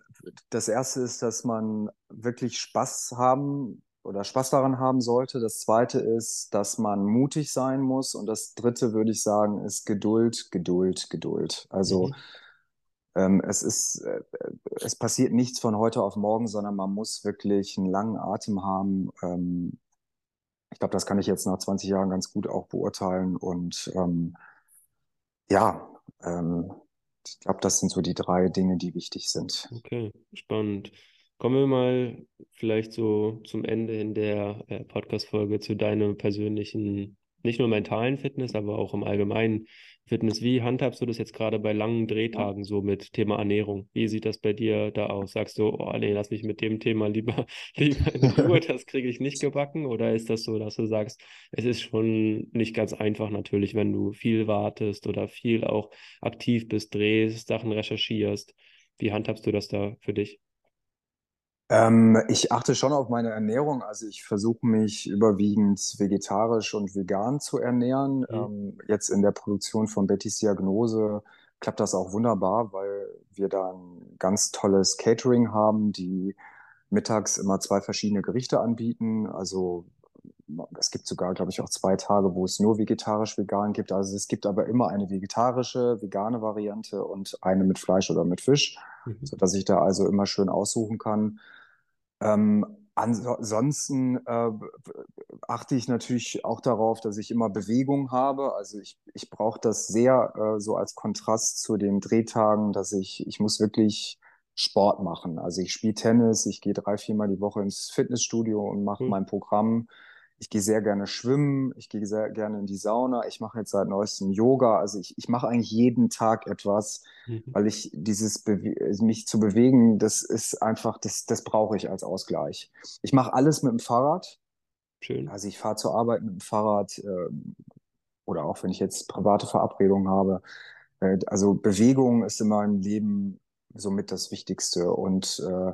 das erste ist, dass man wirklich Spaß haben oder Spaß daran haben sollte. Das zweite ist, dass man mutig sein muss. Und das dritte, würde ich sagen, ist Geduld, Geduld, Geduld. Also Mhm. ähm, es ist, äh, es passiert nichts von heute auf morgen, sondern man muss wirklich einen langen Atem haben. Ähm, ich glaube, das kann ich jetzt nach 20 Jahren ganz gut auch beurteilen. Und ähm, ja, ähm, ich glaube, das sind so die drei Dinge, die wichtig sind. Okay, spannend. Kommen wir mal vielleicht so zum Ende in der äh, Podcast-Folge zu deinem persönlichen, nicht nur mentalen Fitness, aber auch im allgemeinen Fitness. Wie handhabst du das jetzt gerade bei langen Drehtagen so mit Thema Ernährung? Wie sieht das bei dir da aus? Sagst du, oh nee, lass mich mit dem Thema lieber, lieber in Ruhe, das kriege ich nicht gebacken? Oder ist das so, dass du sagst, es ist schon nicht ganz einfach natürlich, wenn du viel wartest oder viel auch aktiv bist, drehst, Sachen recherchierst? Wie handhabst du das da für dich? Ähm, ich achte schon auf meine Ernährung. Also ich versuche mich überwiegend vegetarisch und vegan zu ernähren. Hm? Ähm, jetzt in der Produktion von Bettys Diagnose klappt das auch wunderbar, weil wir da ein ganz tolles Catering haben, die mittags immer zwei verschiedene Gerichte anbieten. Also es gibt sogar, glaube ich, auch zwei Tage, wo es nur vegetarisch-vegan gibt. Also es gibt aber immer eine vegetarische, vegane Variante und eine mit Fleisch oder mit Fisch, Mhm. sodass ich da also immer schön aussuchen kann. Ähm, ansonsten äh, achte ich natürlich auch darauf, dass ich immer Bewegung habe. Also ich, ich brauche das sehr äh, so als Kontrast zu den Drehtagen, dass ich, ich muss wirklich Sport machen. Also ich spiele Tennis, ich gehe drei, viermal die Woche ins Fitnessstudio und mache Cool. mein Programm. Ich gehe sehr gerne schwimmen, ich gehe sehr gerne in die Sauna, ich mache jetzt seit neuestem Yoga. Also ich, ich mache eigentlich jeden Tag etwas, Mhm. weil ich dieses Bewe mich zu bewegen, das ist einfach, das, das brauche ich als Ausgleich. Ich mache alles mit dem Fahrrad. Schön. Also ich fahre zur Arbeit mit dem Fahrrad äh, oder auch wenn ich jetzt private Verabredungen habe. Äh, also Bewegung ist in meinem Leben somit das Wichtigste. Und äh,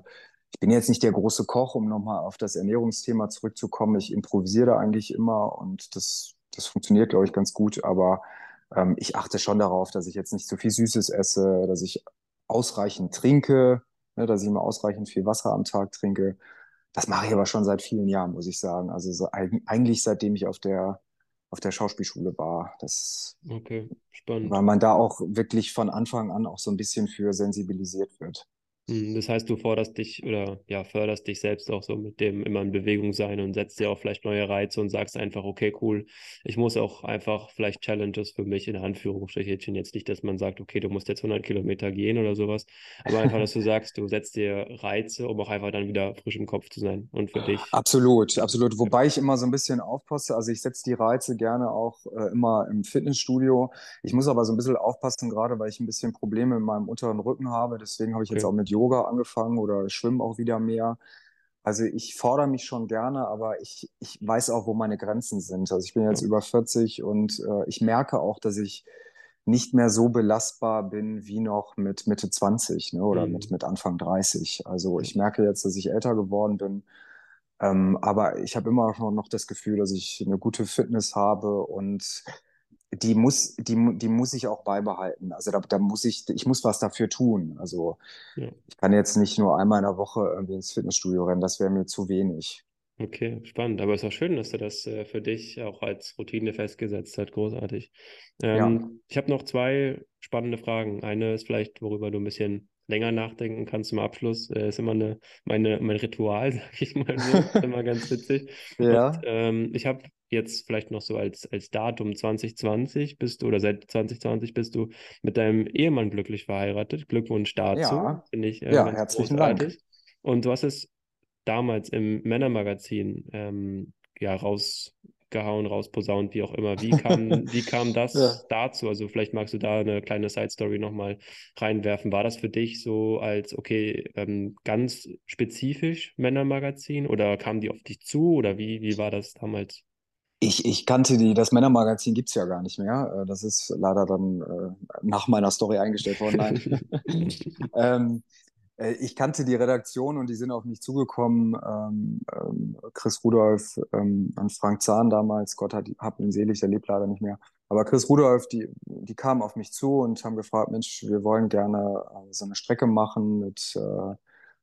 ich bin jetzt nicht der große Koch, um nochmal auf das Ernährungsthema zurückzukommen. Ich improvisiere da eigentlich immer und das, das funktioniert, glaube ich, ganz gut. Aber ähm, ich achte schon darauf, dass ich jetzt nicht zu viel Süßes esse, dass ich ausreichend trinke, ne, dass ich immer ausreichend viel Wasser am Tag trinke. Das mache ich aber schon seit vielen Jahren, muss ich sagen. Also so, eigentlich seitdem ich auf der, auf der Schauspielschule war. Das, Okay, spannend. weil man da auch wirklich von Anfang an auch so ein bisschen für sensibilisiert wird. Hm, Das heißt, du forderst dich oder ja, förderst dich selbst auch so mit dem immer in Bewegung sein und setzt dir auch vielleicht neue Reize und sagst einfach, okay, cool, ich muss auch einfach vielleicht Challenges für mich in Anführungsstrichen jetzt nicht, dass man sagt, okay, du musst jetzt 100 Kilometer gehen oder sowas, aber einfach, dass du sagst, du setzt dir Reize, um auch einfach dann wieder frisch im Kopf zu sein und für dich. Absolut, absolut. Wobei ich immer so ein bisschen aufpasse. Also ich setze die Reize gerne auch äh, immer im Fitnessstudio. Ich muss aber so ein bisschen aufpassen, gerade weil ich ein bisschen Probleme in meinem unteren Rücken habe. Deswegen habe ich jetzt okay, auch mit Yoga angefangen oder schwimme auch wieder mehr. Also ich fordere mich schon gerne, aber ich, ich weiß auch, wo meine Grenzen sind. Also ich bin jetzt über 40 und äh, ich merke auch, dass ich nicht mehr so belastbar bin wie noch mit Mitte 20, ne, oder mit, hm, mit Anfang 30. Also ich merke jetzt, dass ich älter geworden bin. Ähm, aber ich habe immer noch das Gefühl, dass ich eine gute Fitness habe und die muss, die, die muss ich auch beibehalten. Also da, da muss ich, ich muss was dafür tun. Also ja. ich kann jetzt nicht nur einmal in der Woche irgendwie ins Fitnessstudio rennen, das wäre mir zu wenig. Okay, spannend. Aber es ist auch schön, dass du das äh, für dich auch als Routine festgesetzt hast. Großartig. Ja. Ähm, ich habe noch zwei spannende Fragen. Eine ist vielleicht, worüber du ein bisschen länger nachdenken kann zum Abschluss. Äh, ist immer eine, meine, mein Ritual, sag ich mal so. immer ganz witzig. Ja. Und ähm, ich habe jetzt vielleicht noch so als, als Datum 2020 bist du oder seit 2020 bist du mit deinem Ehemann glücklich verheiratet. Glückwunsch dazu. Ja, Finde ich äh, ja, herzlichen großartig. Dank. Und du hast es damals im Männermagazin ähm, ja rausgehauen, rausposaunt, wie auch immer. Wie kam, wie kam das Ja. dazu? Also vielleicht magst du da eine kleine Side-Story nochmal reinwerfen. War das für dich so als, okay, ähm, ganz spezifisch Männermagazin oder kamen die auf dich zu oder wie, wie war das damals? Ich, ich kannte die, das Männermagazin gibt's ja gar nicht mehr. Äh, Das ist leider dann äh, nach meiner Story eingestellt worden. Nein. ähm, äh, ich kannte die Redaktion und die sind auf mich zugekommen. Ähm, ähm, Chris Rudolph ähm, und Frank Zahn damals, Gott hat, hab ihn selig, der lebt leider nicht mehr. Aber Chris Rudolph, die, die kamen auf mich zu und haben gefragt, Mensch, wir wollen gerne äh, so eine Strecke machen mit äh,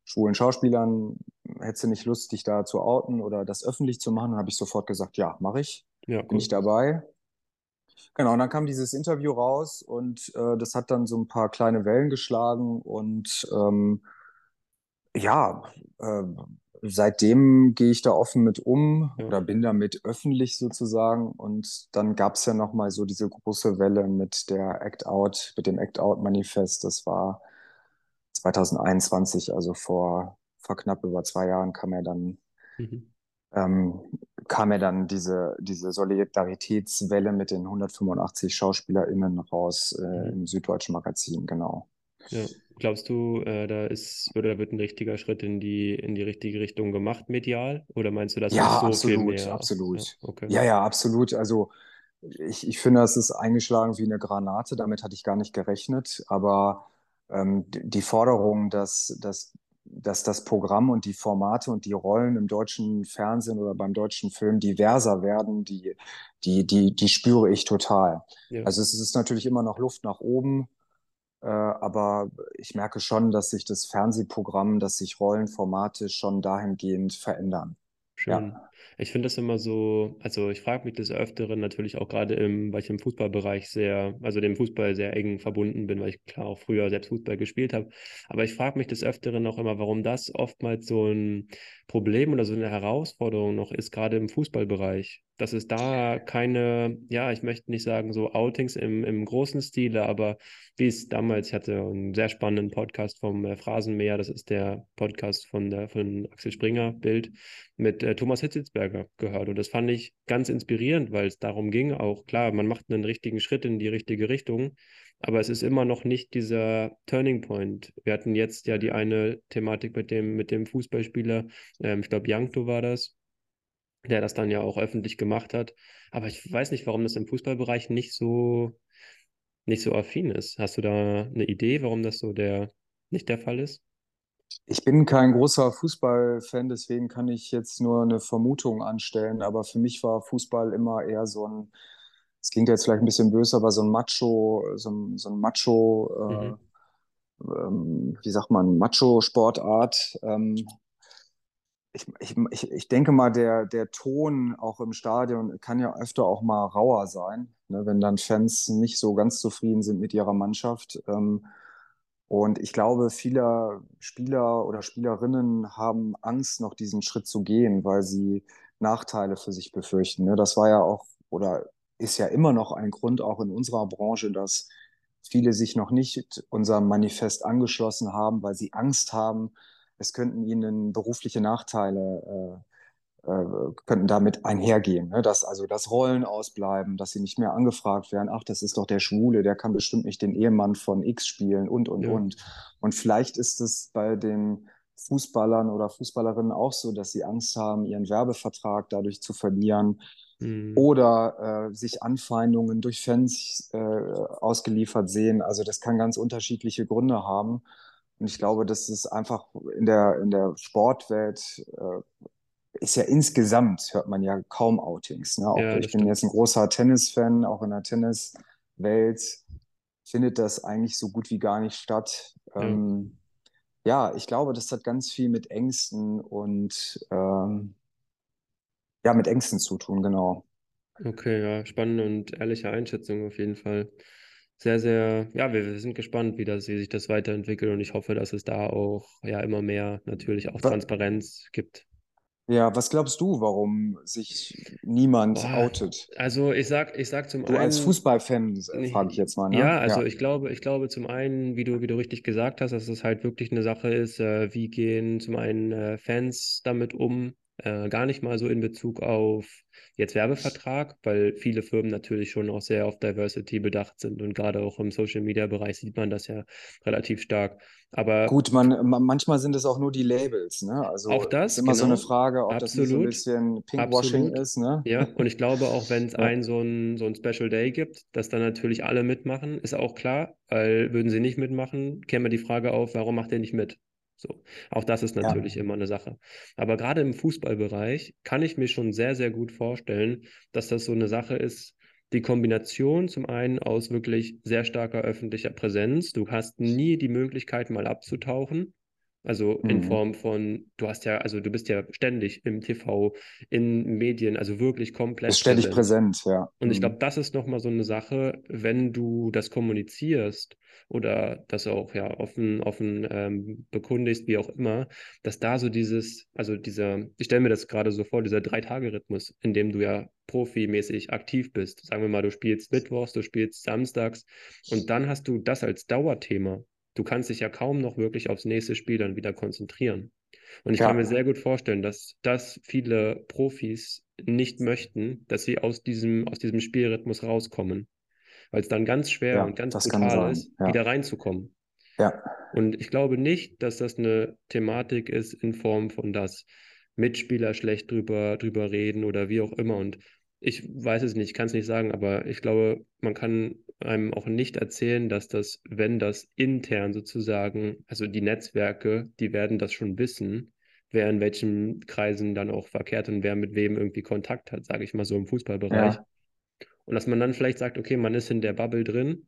schwulen Schauspielern. Hättest du nicht Lust, dich da zu outen oder das öffentlich zu machen? Dann habe ich sofort gesagt, ja, mache ich. Ja, Bin ich dabei. Genau, und dann kam dieses Interview raus und äh, das hat dann so ein paar kleine Wellen geschlagen und ähm, ja, äh, seitdem gehe ich da offen mit um oder bin damit öffentlich sozusagen. Und dann gab es ja nochmal so diese große Welle mit der Act Out, mit dem Act Out Manifest, das war 2021, also vor, vor knapp über zwei Jahren kam ja dann Mhm. Ähm, kam ja dann diese, diese Solidaritätswelle mit den 185 SchauspielerInnen raus äh, Mhm. im Süddeutschen Magazin, genau. Ja. Glaubst du, äh, da ist oder da wird ein richtiger Schritt in die, in die richtige Richtung gemacht, medial? Oder meinst du, das ist Ja, so viel absolut, mehr? Ja, absolut. okay. Ja, ja, absolut. Also ich, ich finde, das ist eingeschlagen wie eine Granate. Damit hatte ich gar nicht gerechnet. Aber ähm, die die Forderung, dass, dass, dass das Programm und die Formate und die Rollen im deutschen Fernsehen oder beim deutschen Film diverser werden, die, die, die, die spüre ich total. Ja. Also es ist natürlich immer noch Luft nach oben. Äh, aber ich merke schon, dass sich das Fernsehprogramm, dass sich Rollenformate schon dahingehend verändern. Schön. Ja. Ich finde das immer so, also ich frage mich des Öfteren natürlich auch gerade im, weil ich im Fußballbereich sehr, also dem Fußball sehr eng verbunden bin, weil ich klar auch früher selbst Fußball gespielt habe. Aber ich frage mich des Öfteren auch immer, warum das oftmals so ein Problem oder so eine Herausforderung noch ist, gerade im Fußballbereich. Dass es da keine, ja, ich möchte nicht sagen so Outings im, im großen Stile, aber wie es damals, ich hatte einen sehr spannenden Podcast vom äh, Phrasenmäher, das ist der Podcast von, der, von Axel Springer, Bild, mit äh, Thomas Hitzelsberger gehört. Und das fand ich ganz inspirierend, weil es darum ging, auch klar, man macht einen richtigen Schritt in die richtige Richtung, aber es ist immer noch nicht dieser Turning Point. Wir hatten jetzt ja die eine Thematik mit dem, mit dem Fußballspieler, ähm, ich glaube, Jankto war das, der das dann ja auch öffentlich gemacht hat. Aber ich weiß nicht, warum das im Fußballbereich nicht so, nicht so affin ist. Hast du da eine Idee, warum das so der, nicht der Fall ist? Ich bin kein großer Fußballfan, deswegen kann ich jetzt nur eine Vermutung anstellen. Aber für mich war Fußball immer eher so ein, es klingt jetzt vielleicht ein bisschen böse, aber so ein Macho, so ein, so ein Macho, Mhm. äh, ähm, wie sagt man, Macho-Sportart. Ähm, ich, ich, ich, ich denke mal, der, der Ton auch im Stadion kann ja öfter auch mal rauer sein, ne, wenn dann Fans nicht so ganz zufrieden sind mit ihrer Mannschaft. Ähm, und ich glaube, viele Spieler oder Spielerinnen haben Angst, noch diesen Schritt zu gehen, weil sie Nachteile für sich befürchten. Ne? Das war ja auch oder ist ja immer noch ein Grund auch in unserer Branche, dass viele sich noch nicht unserem Manifest angeschlossen haben, weil sie Angst haben, es könnten ihnen berufliche Nachteile äh, könnten damit einhergehen, ne? dass also das Rollen ausbleiben, dass sie nicht mehr angefragt werden, ach, das ist doch der Schwule, der kann bestimmt nicht den Ehemann von X spielen und, und, Ja. und. Und vielleicht ist es bei den Fußballern oder Fußballerinnen auch so, dass sie Angst haben, ihren Werbevertrag dadurch zu verlieren Mhm. oder äh, sich Anfeindungen durch Fans äh, ausgeliefert sehen. Also das kann ganz unterschiedliche Gründe haben. Und ich glaube, das ist einfach in der, in der Sportwelt, äh, ist ja insgesamt, hört man ja kaum Outings. Ne? Auch Ja, ich das bin stimmt. jetzt ein großer Tennisfan, auch in der Tenniswelt findet das eigentlich so gut wie gar nicht statt. Ja. Ähm, ja, ich glaube, das hat ganz viel mit Ängsten und ähm, ja, mit Ängsten zu tun, genau. Okay, ja, spannende und ehrliche Einschätzung auf jeden Fall. sehr, sehr, ja, wir, wir sind gespannt, wie, das, wie sich das weiterentwickelt und ich hoffe, dass es da auch ja immer mehr natürlich auch Transparenz gibt. Ja, was glaubst du, warum sich niemand Boah, outet? also ich sag, ich sag zum Du als einen, Fußballfan, äh, frage ich jetzt mal, ne? ja, also Ja, ich glaube, ich glaube zum einen, wie du, wie du richtig gesagt hast, dass es halt wirklich eine Sache ist, äh, wie gehen zum einen äh, Fans damit um, äh, gar nicht mal so in Bezug auf jetzt Werbevertrag, weil viele Firmen natürlich schon auch sehr auf Diversity bedacht sind und gerade auch im Social Media Bereich sieht man das ja relativ stark. Aber Gut, man, ma- manchmal sind es auch nur die Labels, ne? auch Also ist das, immer so eine genau, Frage, ob das nicht so ein absolut. bisschen Pinkwashing Absolut. ist, ne? Ja, und ich glaube auch, wenn es Ja, ein so ein, so ein Special Day gibt, dass dann natürlich alle mitmachen, ist auch klar, weil würden sie nicht mitmachen, käme die Frage auf, warum macht ihr nicht mit? So, auch das ist ja, natürlich immer eine Sache. Aber gerade im Fußballbereich kann ich mir schon sehr, sehr gut vorstellen, dass das so eine Sache ist, die Kombination zum einen aus wirklich sehr starker öffentlicher Präsenz. Du hast nie die Möglichkeit, mal abzutauchen. Also in mhm. Form von, du hast ja, also du bist ja ständig im TV, in Medien, also wirklich Ist komplett ständig präsent. präsent, ja. Und ich glaube, Mhm. das ist nochmal so eine Sache, wenn du das kommunizierst oder das auch ja offen, offen ähm, bekundigst, wie auch immer, dass da so dieses, also dieser, ich stelle mir das gerade so vor, dieser Drei-Tage-Rhythmus, in dem du ja profimäßig aktiv bist. Sagen wir mal, du spielst Mittwochs, du spielst Samstags und dann hast du das als Dauerthema. Du kannst dich ja kaum noch wirklich aufs nächste Spiel dann wieder konzentrieren. Und ich kann mir Ja, sehr gut vorstellen, dass das viele Profis nicht möchten, dass sie aus diesem, aus diesem Spielrhythmus rauskommen, weil es dann ganz schwer und ja, ganz das kann brutal ist, Ja, wieder reinzukommen. ja, Und ich glaube nicht, dass das eine Thematik ist in Form von, dass Mitspieler schlecht drüber, drüber reden oder wie auch immer. Und ich weiß es nicht, kann es nicht sagen, aber ich glaube, man kann einem auch nicht erzählen, dass das, wenn das intern sozusagen, also die Netzwerke, die werden das schon wissen, wer in welchen Kreisen dann auch verkehrt und wer mit wem irgendwie Kontakt hat, sage ich mal so im Fußballbereich. ja, Und dass man dann vielleicht sagt, okay, man ist in der Bubble drin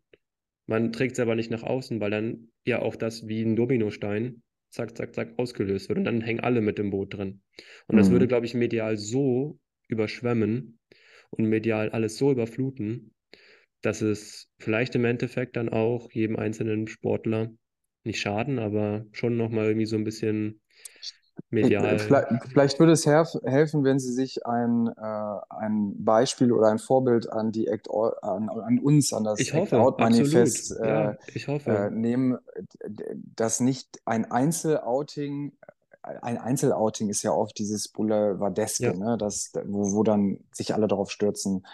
man trägt es aber nicht nach außen, weil dann ja auch das wie ein Dominostein zack, zack, zack ausgelöst wird. Und dann hängen alle mit im Boot drin. Und das würde, mhm. glaube ich, medial so überschwemmen und medial alles so überfluten, dass es vielleicht im Endeffekt dann auch jedem einzelnen Sportler nicht schaden, aber schon nochmal irgendwie so ein bisschen medial. Vielleicht, vielleicht würde es helf, helfen, wenn Sie sich ein, äh, ein Beispiel oder ein Vorbild an die Act, an, an uns, an das Ich Act Out. Manifest äh, Ja, ich äh, hoffe. nehmen, dass nicht ein Einzelouting, ein Einzelouting ist ja oft dieses Ja, Boulevardeske, ne, das, wo, wo dann sich alle darauf stürzen.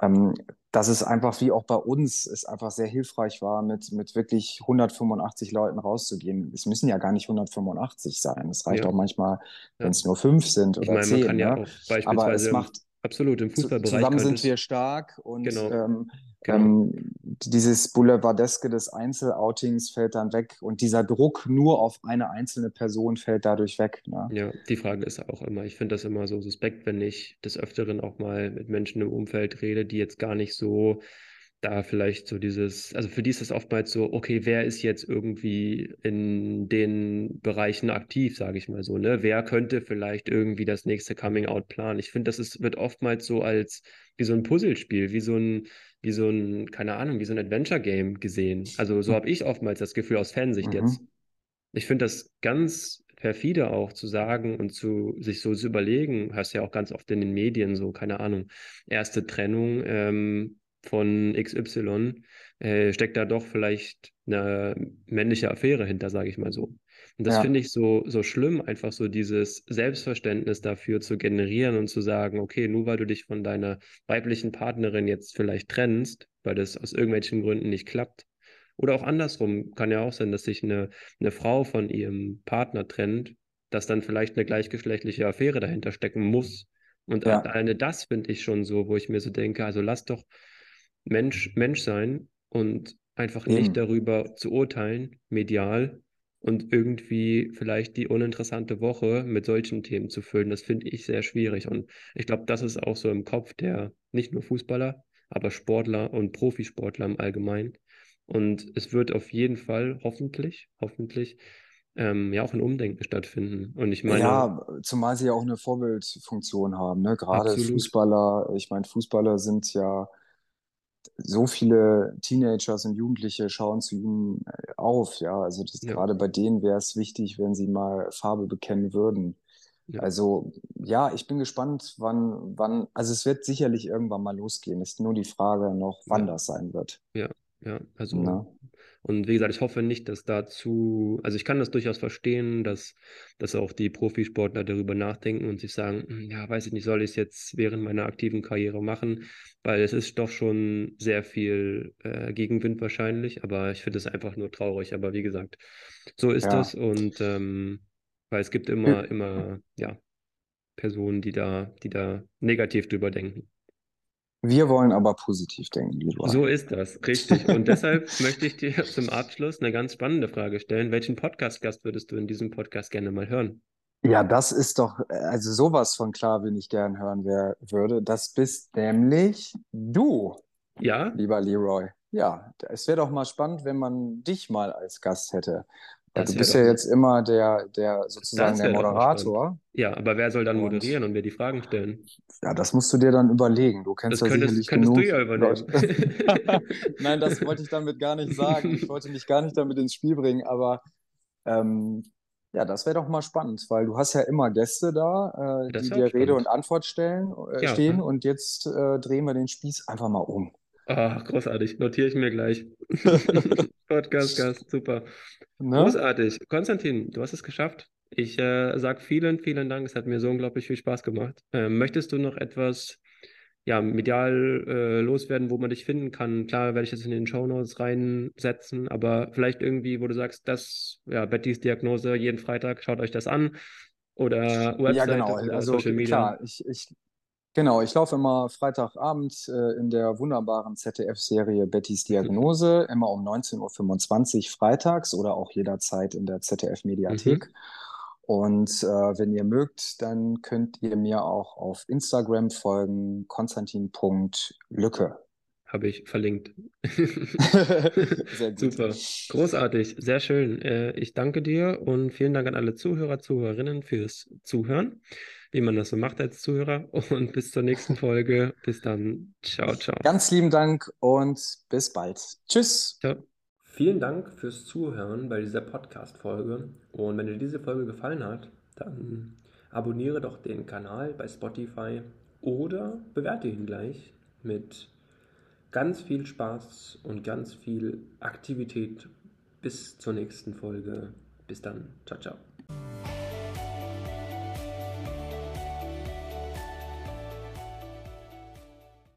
Ähm, dass es einfach, wie auch bei uns, es einfach sehr hilfreich war, mit, mit wirklich 185 Leuten rauszugehen. Es müssen ja gar nicht 185 sein. Es reicht ja, auch manchmal, wenn ja. es nur fünf sind Ich oder meine, man zehn, kann ja ne? auch Aber es beispielsweise macht, absolut im Fußballbereich zusammen sind wir stark und genau, ähm, ähm, dieses Boulevardeske des Einzeloutings fällt dann weg und dieser Druck nur auf eine einzelne Person fällt dadurch weg, ne? ja, die Frage ist auch immer, ich finde das immer so suspekt, wenn ich des Öfteren auch mal mit Menschen im Umfeld rede, die jetzt gar nicht so da vielleicht so dieses, also für die ist es oftmals so, okay, wer ist jetzt irgendwie in den Bereichen aktiv, sage ich mal so, ne? Wer könnte vielleicht irgendwie das nächste Coming-out planen? Ich finde, das ist, wird oftmals so als wie so ein Puzzlespiel, wie so ein, wie so ein, keine Ahnung, wie so ein Adventure-Game gesehen. Also so habe ich oftmals das Gefühl aus Fansicht jetzt. Mhm. Ich finde das ganz perfide auch zu sagen und zu sich so zu überlegen, hast ja auch ganz oft in den Medien so, keine Ahnung, erste Trennung ähm, von XY, äh, steckt da doch vielleicht eine männliche Affäre hinter, sage ich mal so. Und das finde Ja, ich so, so schlimm, einfach so dieses Selbstverständnis dafür zu generieren und zu sagen, okay, nur weil du dich von deiner weiblichen Partnerin jetzt vielleicht trennst, weil das aus irgendwelchen Gründen nicht klappt, oder auch andersrum, kann ja auch sein, dass sich eine eine Frau von ihrem Partner trennt, dass dann vielleicht eine gleichgeschlechtliche Affäre dahinter stecken muss. Und ja, alleine das finde ich schon so, wo ich mir so denke, also lass doch Mensch Mensch sein und einfach nicht eben. darüber zu urteilen, medial, und irgendwie vielleicht die uninteressante Woche mit solchen Themen zu füllen. Das finde ich sehr schwierig. Und ich glaube, das ist auch so im Kopf der nicht nur Fußballer, aber Sportler und Profisportler im Allgemeinen. Und es wird auf jeden Fall hoffentlich, hoffentlich, ähm, ja auch ein Umdenken stattfinden. Und ich meine, Ja, zumal sie ja auch eine Vorbildfunktion haben, ne? Gerade absolut, Fußballer, ich meine, Fußballer sind ja so viele Teenagers und Jugendliche schauen zu ihm äh, auf, ja. Also Ja. gerade bei denen wäre es wichtig, wenn sie mal Farbe bekennen würden. Ja. Also ja, ich bin gespannt, wann, wann, also es wird sicherlich irgendwann mal losgehen. Ist nur die Frage noch, wann Ja. das sein wird. Ja, ja, also? Und wie gesagt, ich hoffe nicht, dass dazu, also ich kann das durchaus verstehen, dass, dass auch die Profisportler darüber nachdenken und sich sagen, "Hm, ja, weiß ich nicht, soll ich es jetzt während meiner aktiven Karriere machen, weil es ist doch schon sehr viel äh, Gegenwind wahrscheinlich, aber ich finde es einfach nur traurig. Aber wie gesagt, so ist Ja. das und ähm, weil es gibt immer, immer, ja, Personen, die da, die da negativ drüber denken. Wir wollen aber positiv denken, Leroy. So ist das, richtig. Und deshalb möchte ich dir zum Abschluss eine ganz spannende Frage stellen. Welchen Podcast-Gast würdest du in diesem Podcast gerne mal hören? Ja, das ist doch, also sowas von klar, wen ich gern hören wer, würde. Das bist nämlich du, Ja, lieber Leroy. Ja, es wäre doch mal spannend, wenn man dich mal als Gast hätte. Das du bist ja jetzt immer der, der sozusagen der Moderator. ja, aber wer soll dann Und- moderieren und wer die Fragen stellen? Ja, das musst du dir dann überlegen. Du kennst Das ja könntest, sicherlich könntest genug du ja übernehmen. Leute. Nein, das wollte ich damit gar nicht sagen. Ich wollte dich gar nicht damit ins Spiel bringen, aber ähm, ja, das wäre doch mal spannend, weil du hast ja immer Gäste da, äh, die dir auch Rede spannend. und Antwort stellen, äh, Ja. stehen und jetzt äh, drehen wir den Spieß einfach mal um. Ah, großartig. Notiere ich mir gleich. Podcast-Gast, super. Ne? Großartig. Konstantin, du hast es geschafft. Ich äh, sage vielen, vielen Dank. Es hat mir so unglaublich viel Spaß gemacht. Ähm, möchtest du noch etwas ja, medial äh, loswerden, wo man dich finden kann? Klar, werde ich das in den Shownotes reinsetzen, aber vielleicht irgendwie, wo du sagst, das, ja, Bettys Diagnose jeden Freitag, schaut euch das an. Oder Ja, Webseite genau. oder Also Social Media. klar, ich, ich, genau, ich laufe immer Freitagabend äh, in der wunderbaren ZDF-Serie Bettys Diagnose, immer um 19.25 Uhr freitags oder auch jederzeit in der ZDF-Mediathek. Mhm. Und äh, wenn ihr mögt, dann könnt ihr mir auch auf Instagram folgen, konstantin.lücke. Habe ich verlinkt. Sehr gut. Super. Großartig, sehr schön. Äh, ich danke dir und vielen Dank an alle Zuhörer, Zuhörerinnen fürs Zuhören, wie man das so macht als Zuhörer. Und bis zur nächsten Folge. Bis dann. Ciao, ciao. Ganz lieben Dank und bis bald. Tschüss. Ciao. Vielen Dank fürs Zuhören bei dieser Podcast-Folge. Und wenn dir diese Folge gefallen hat, dann abonniere doch den Kanal bei Spotify oder bewerte ihn gleich mit ganz viel Spaß und ganz viel Aktivität. Bis zur nächsten Folge. Bis dann. Ciao, ciao.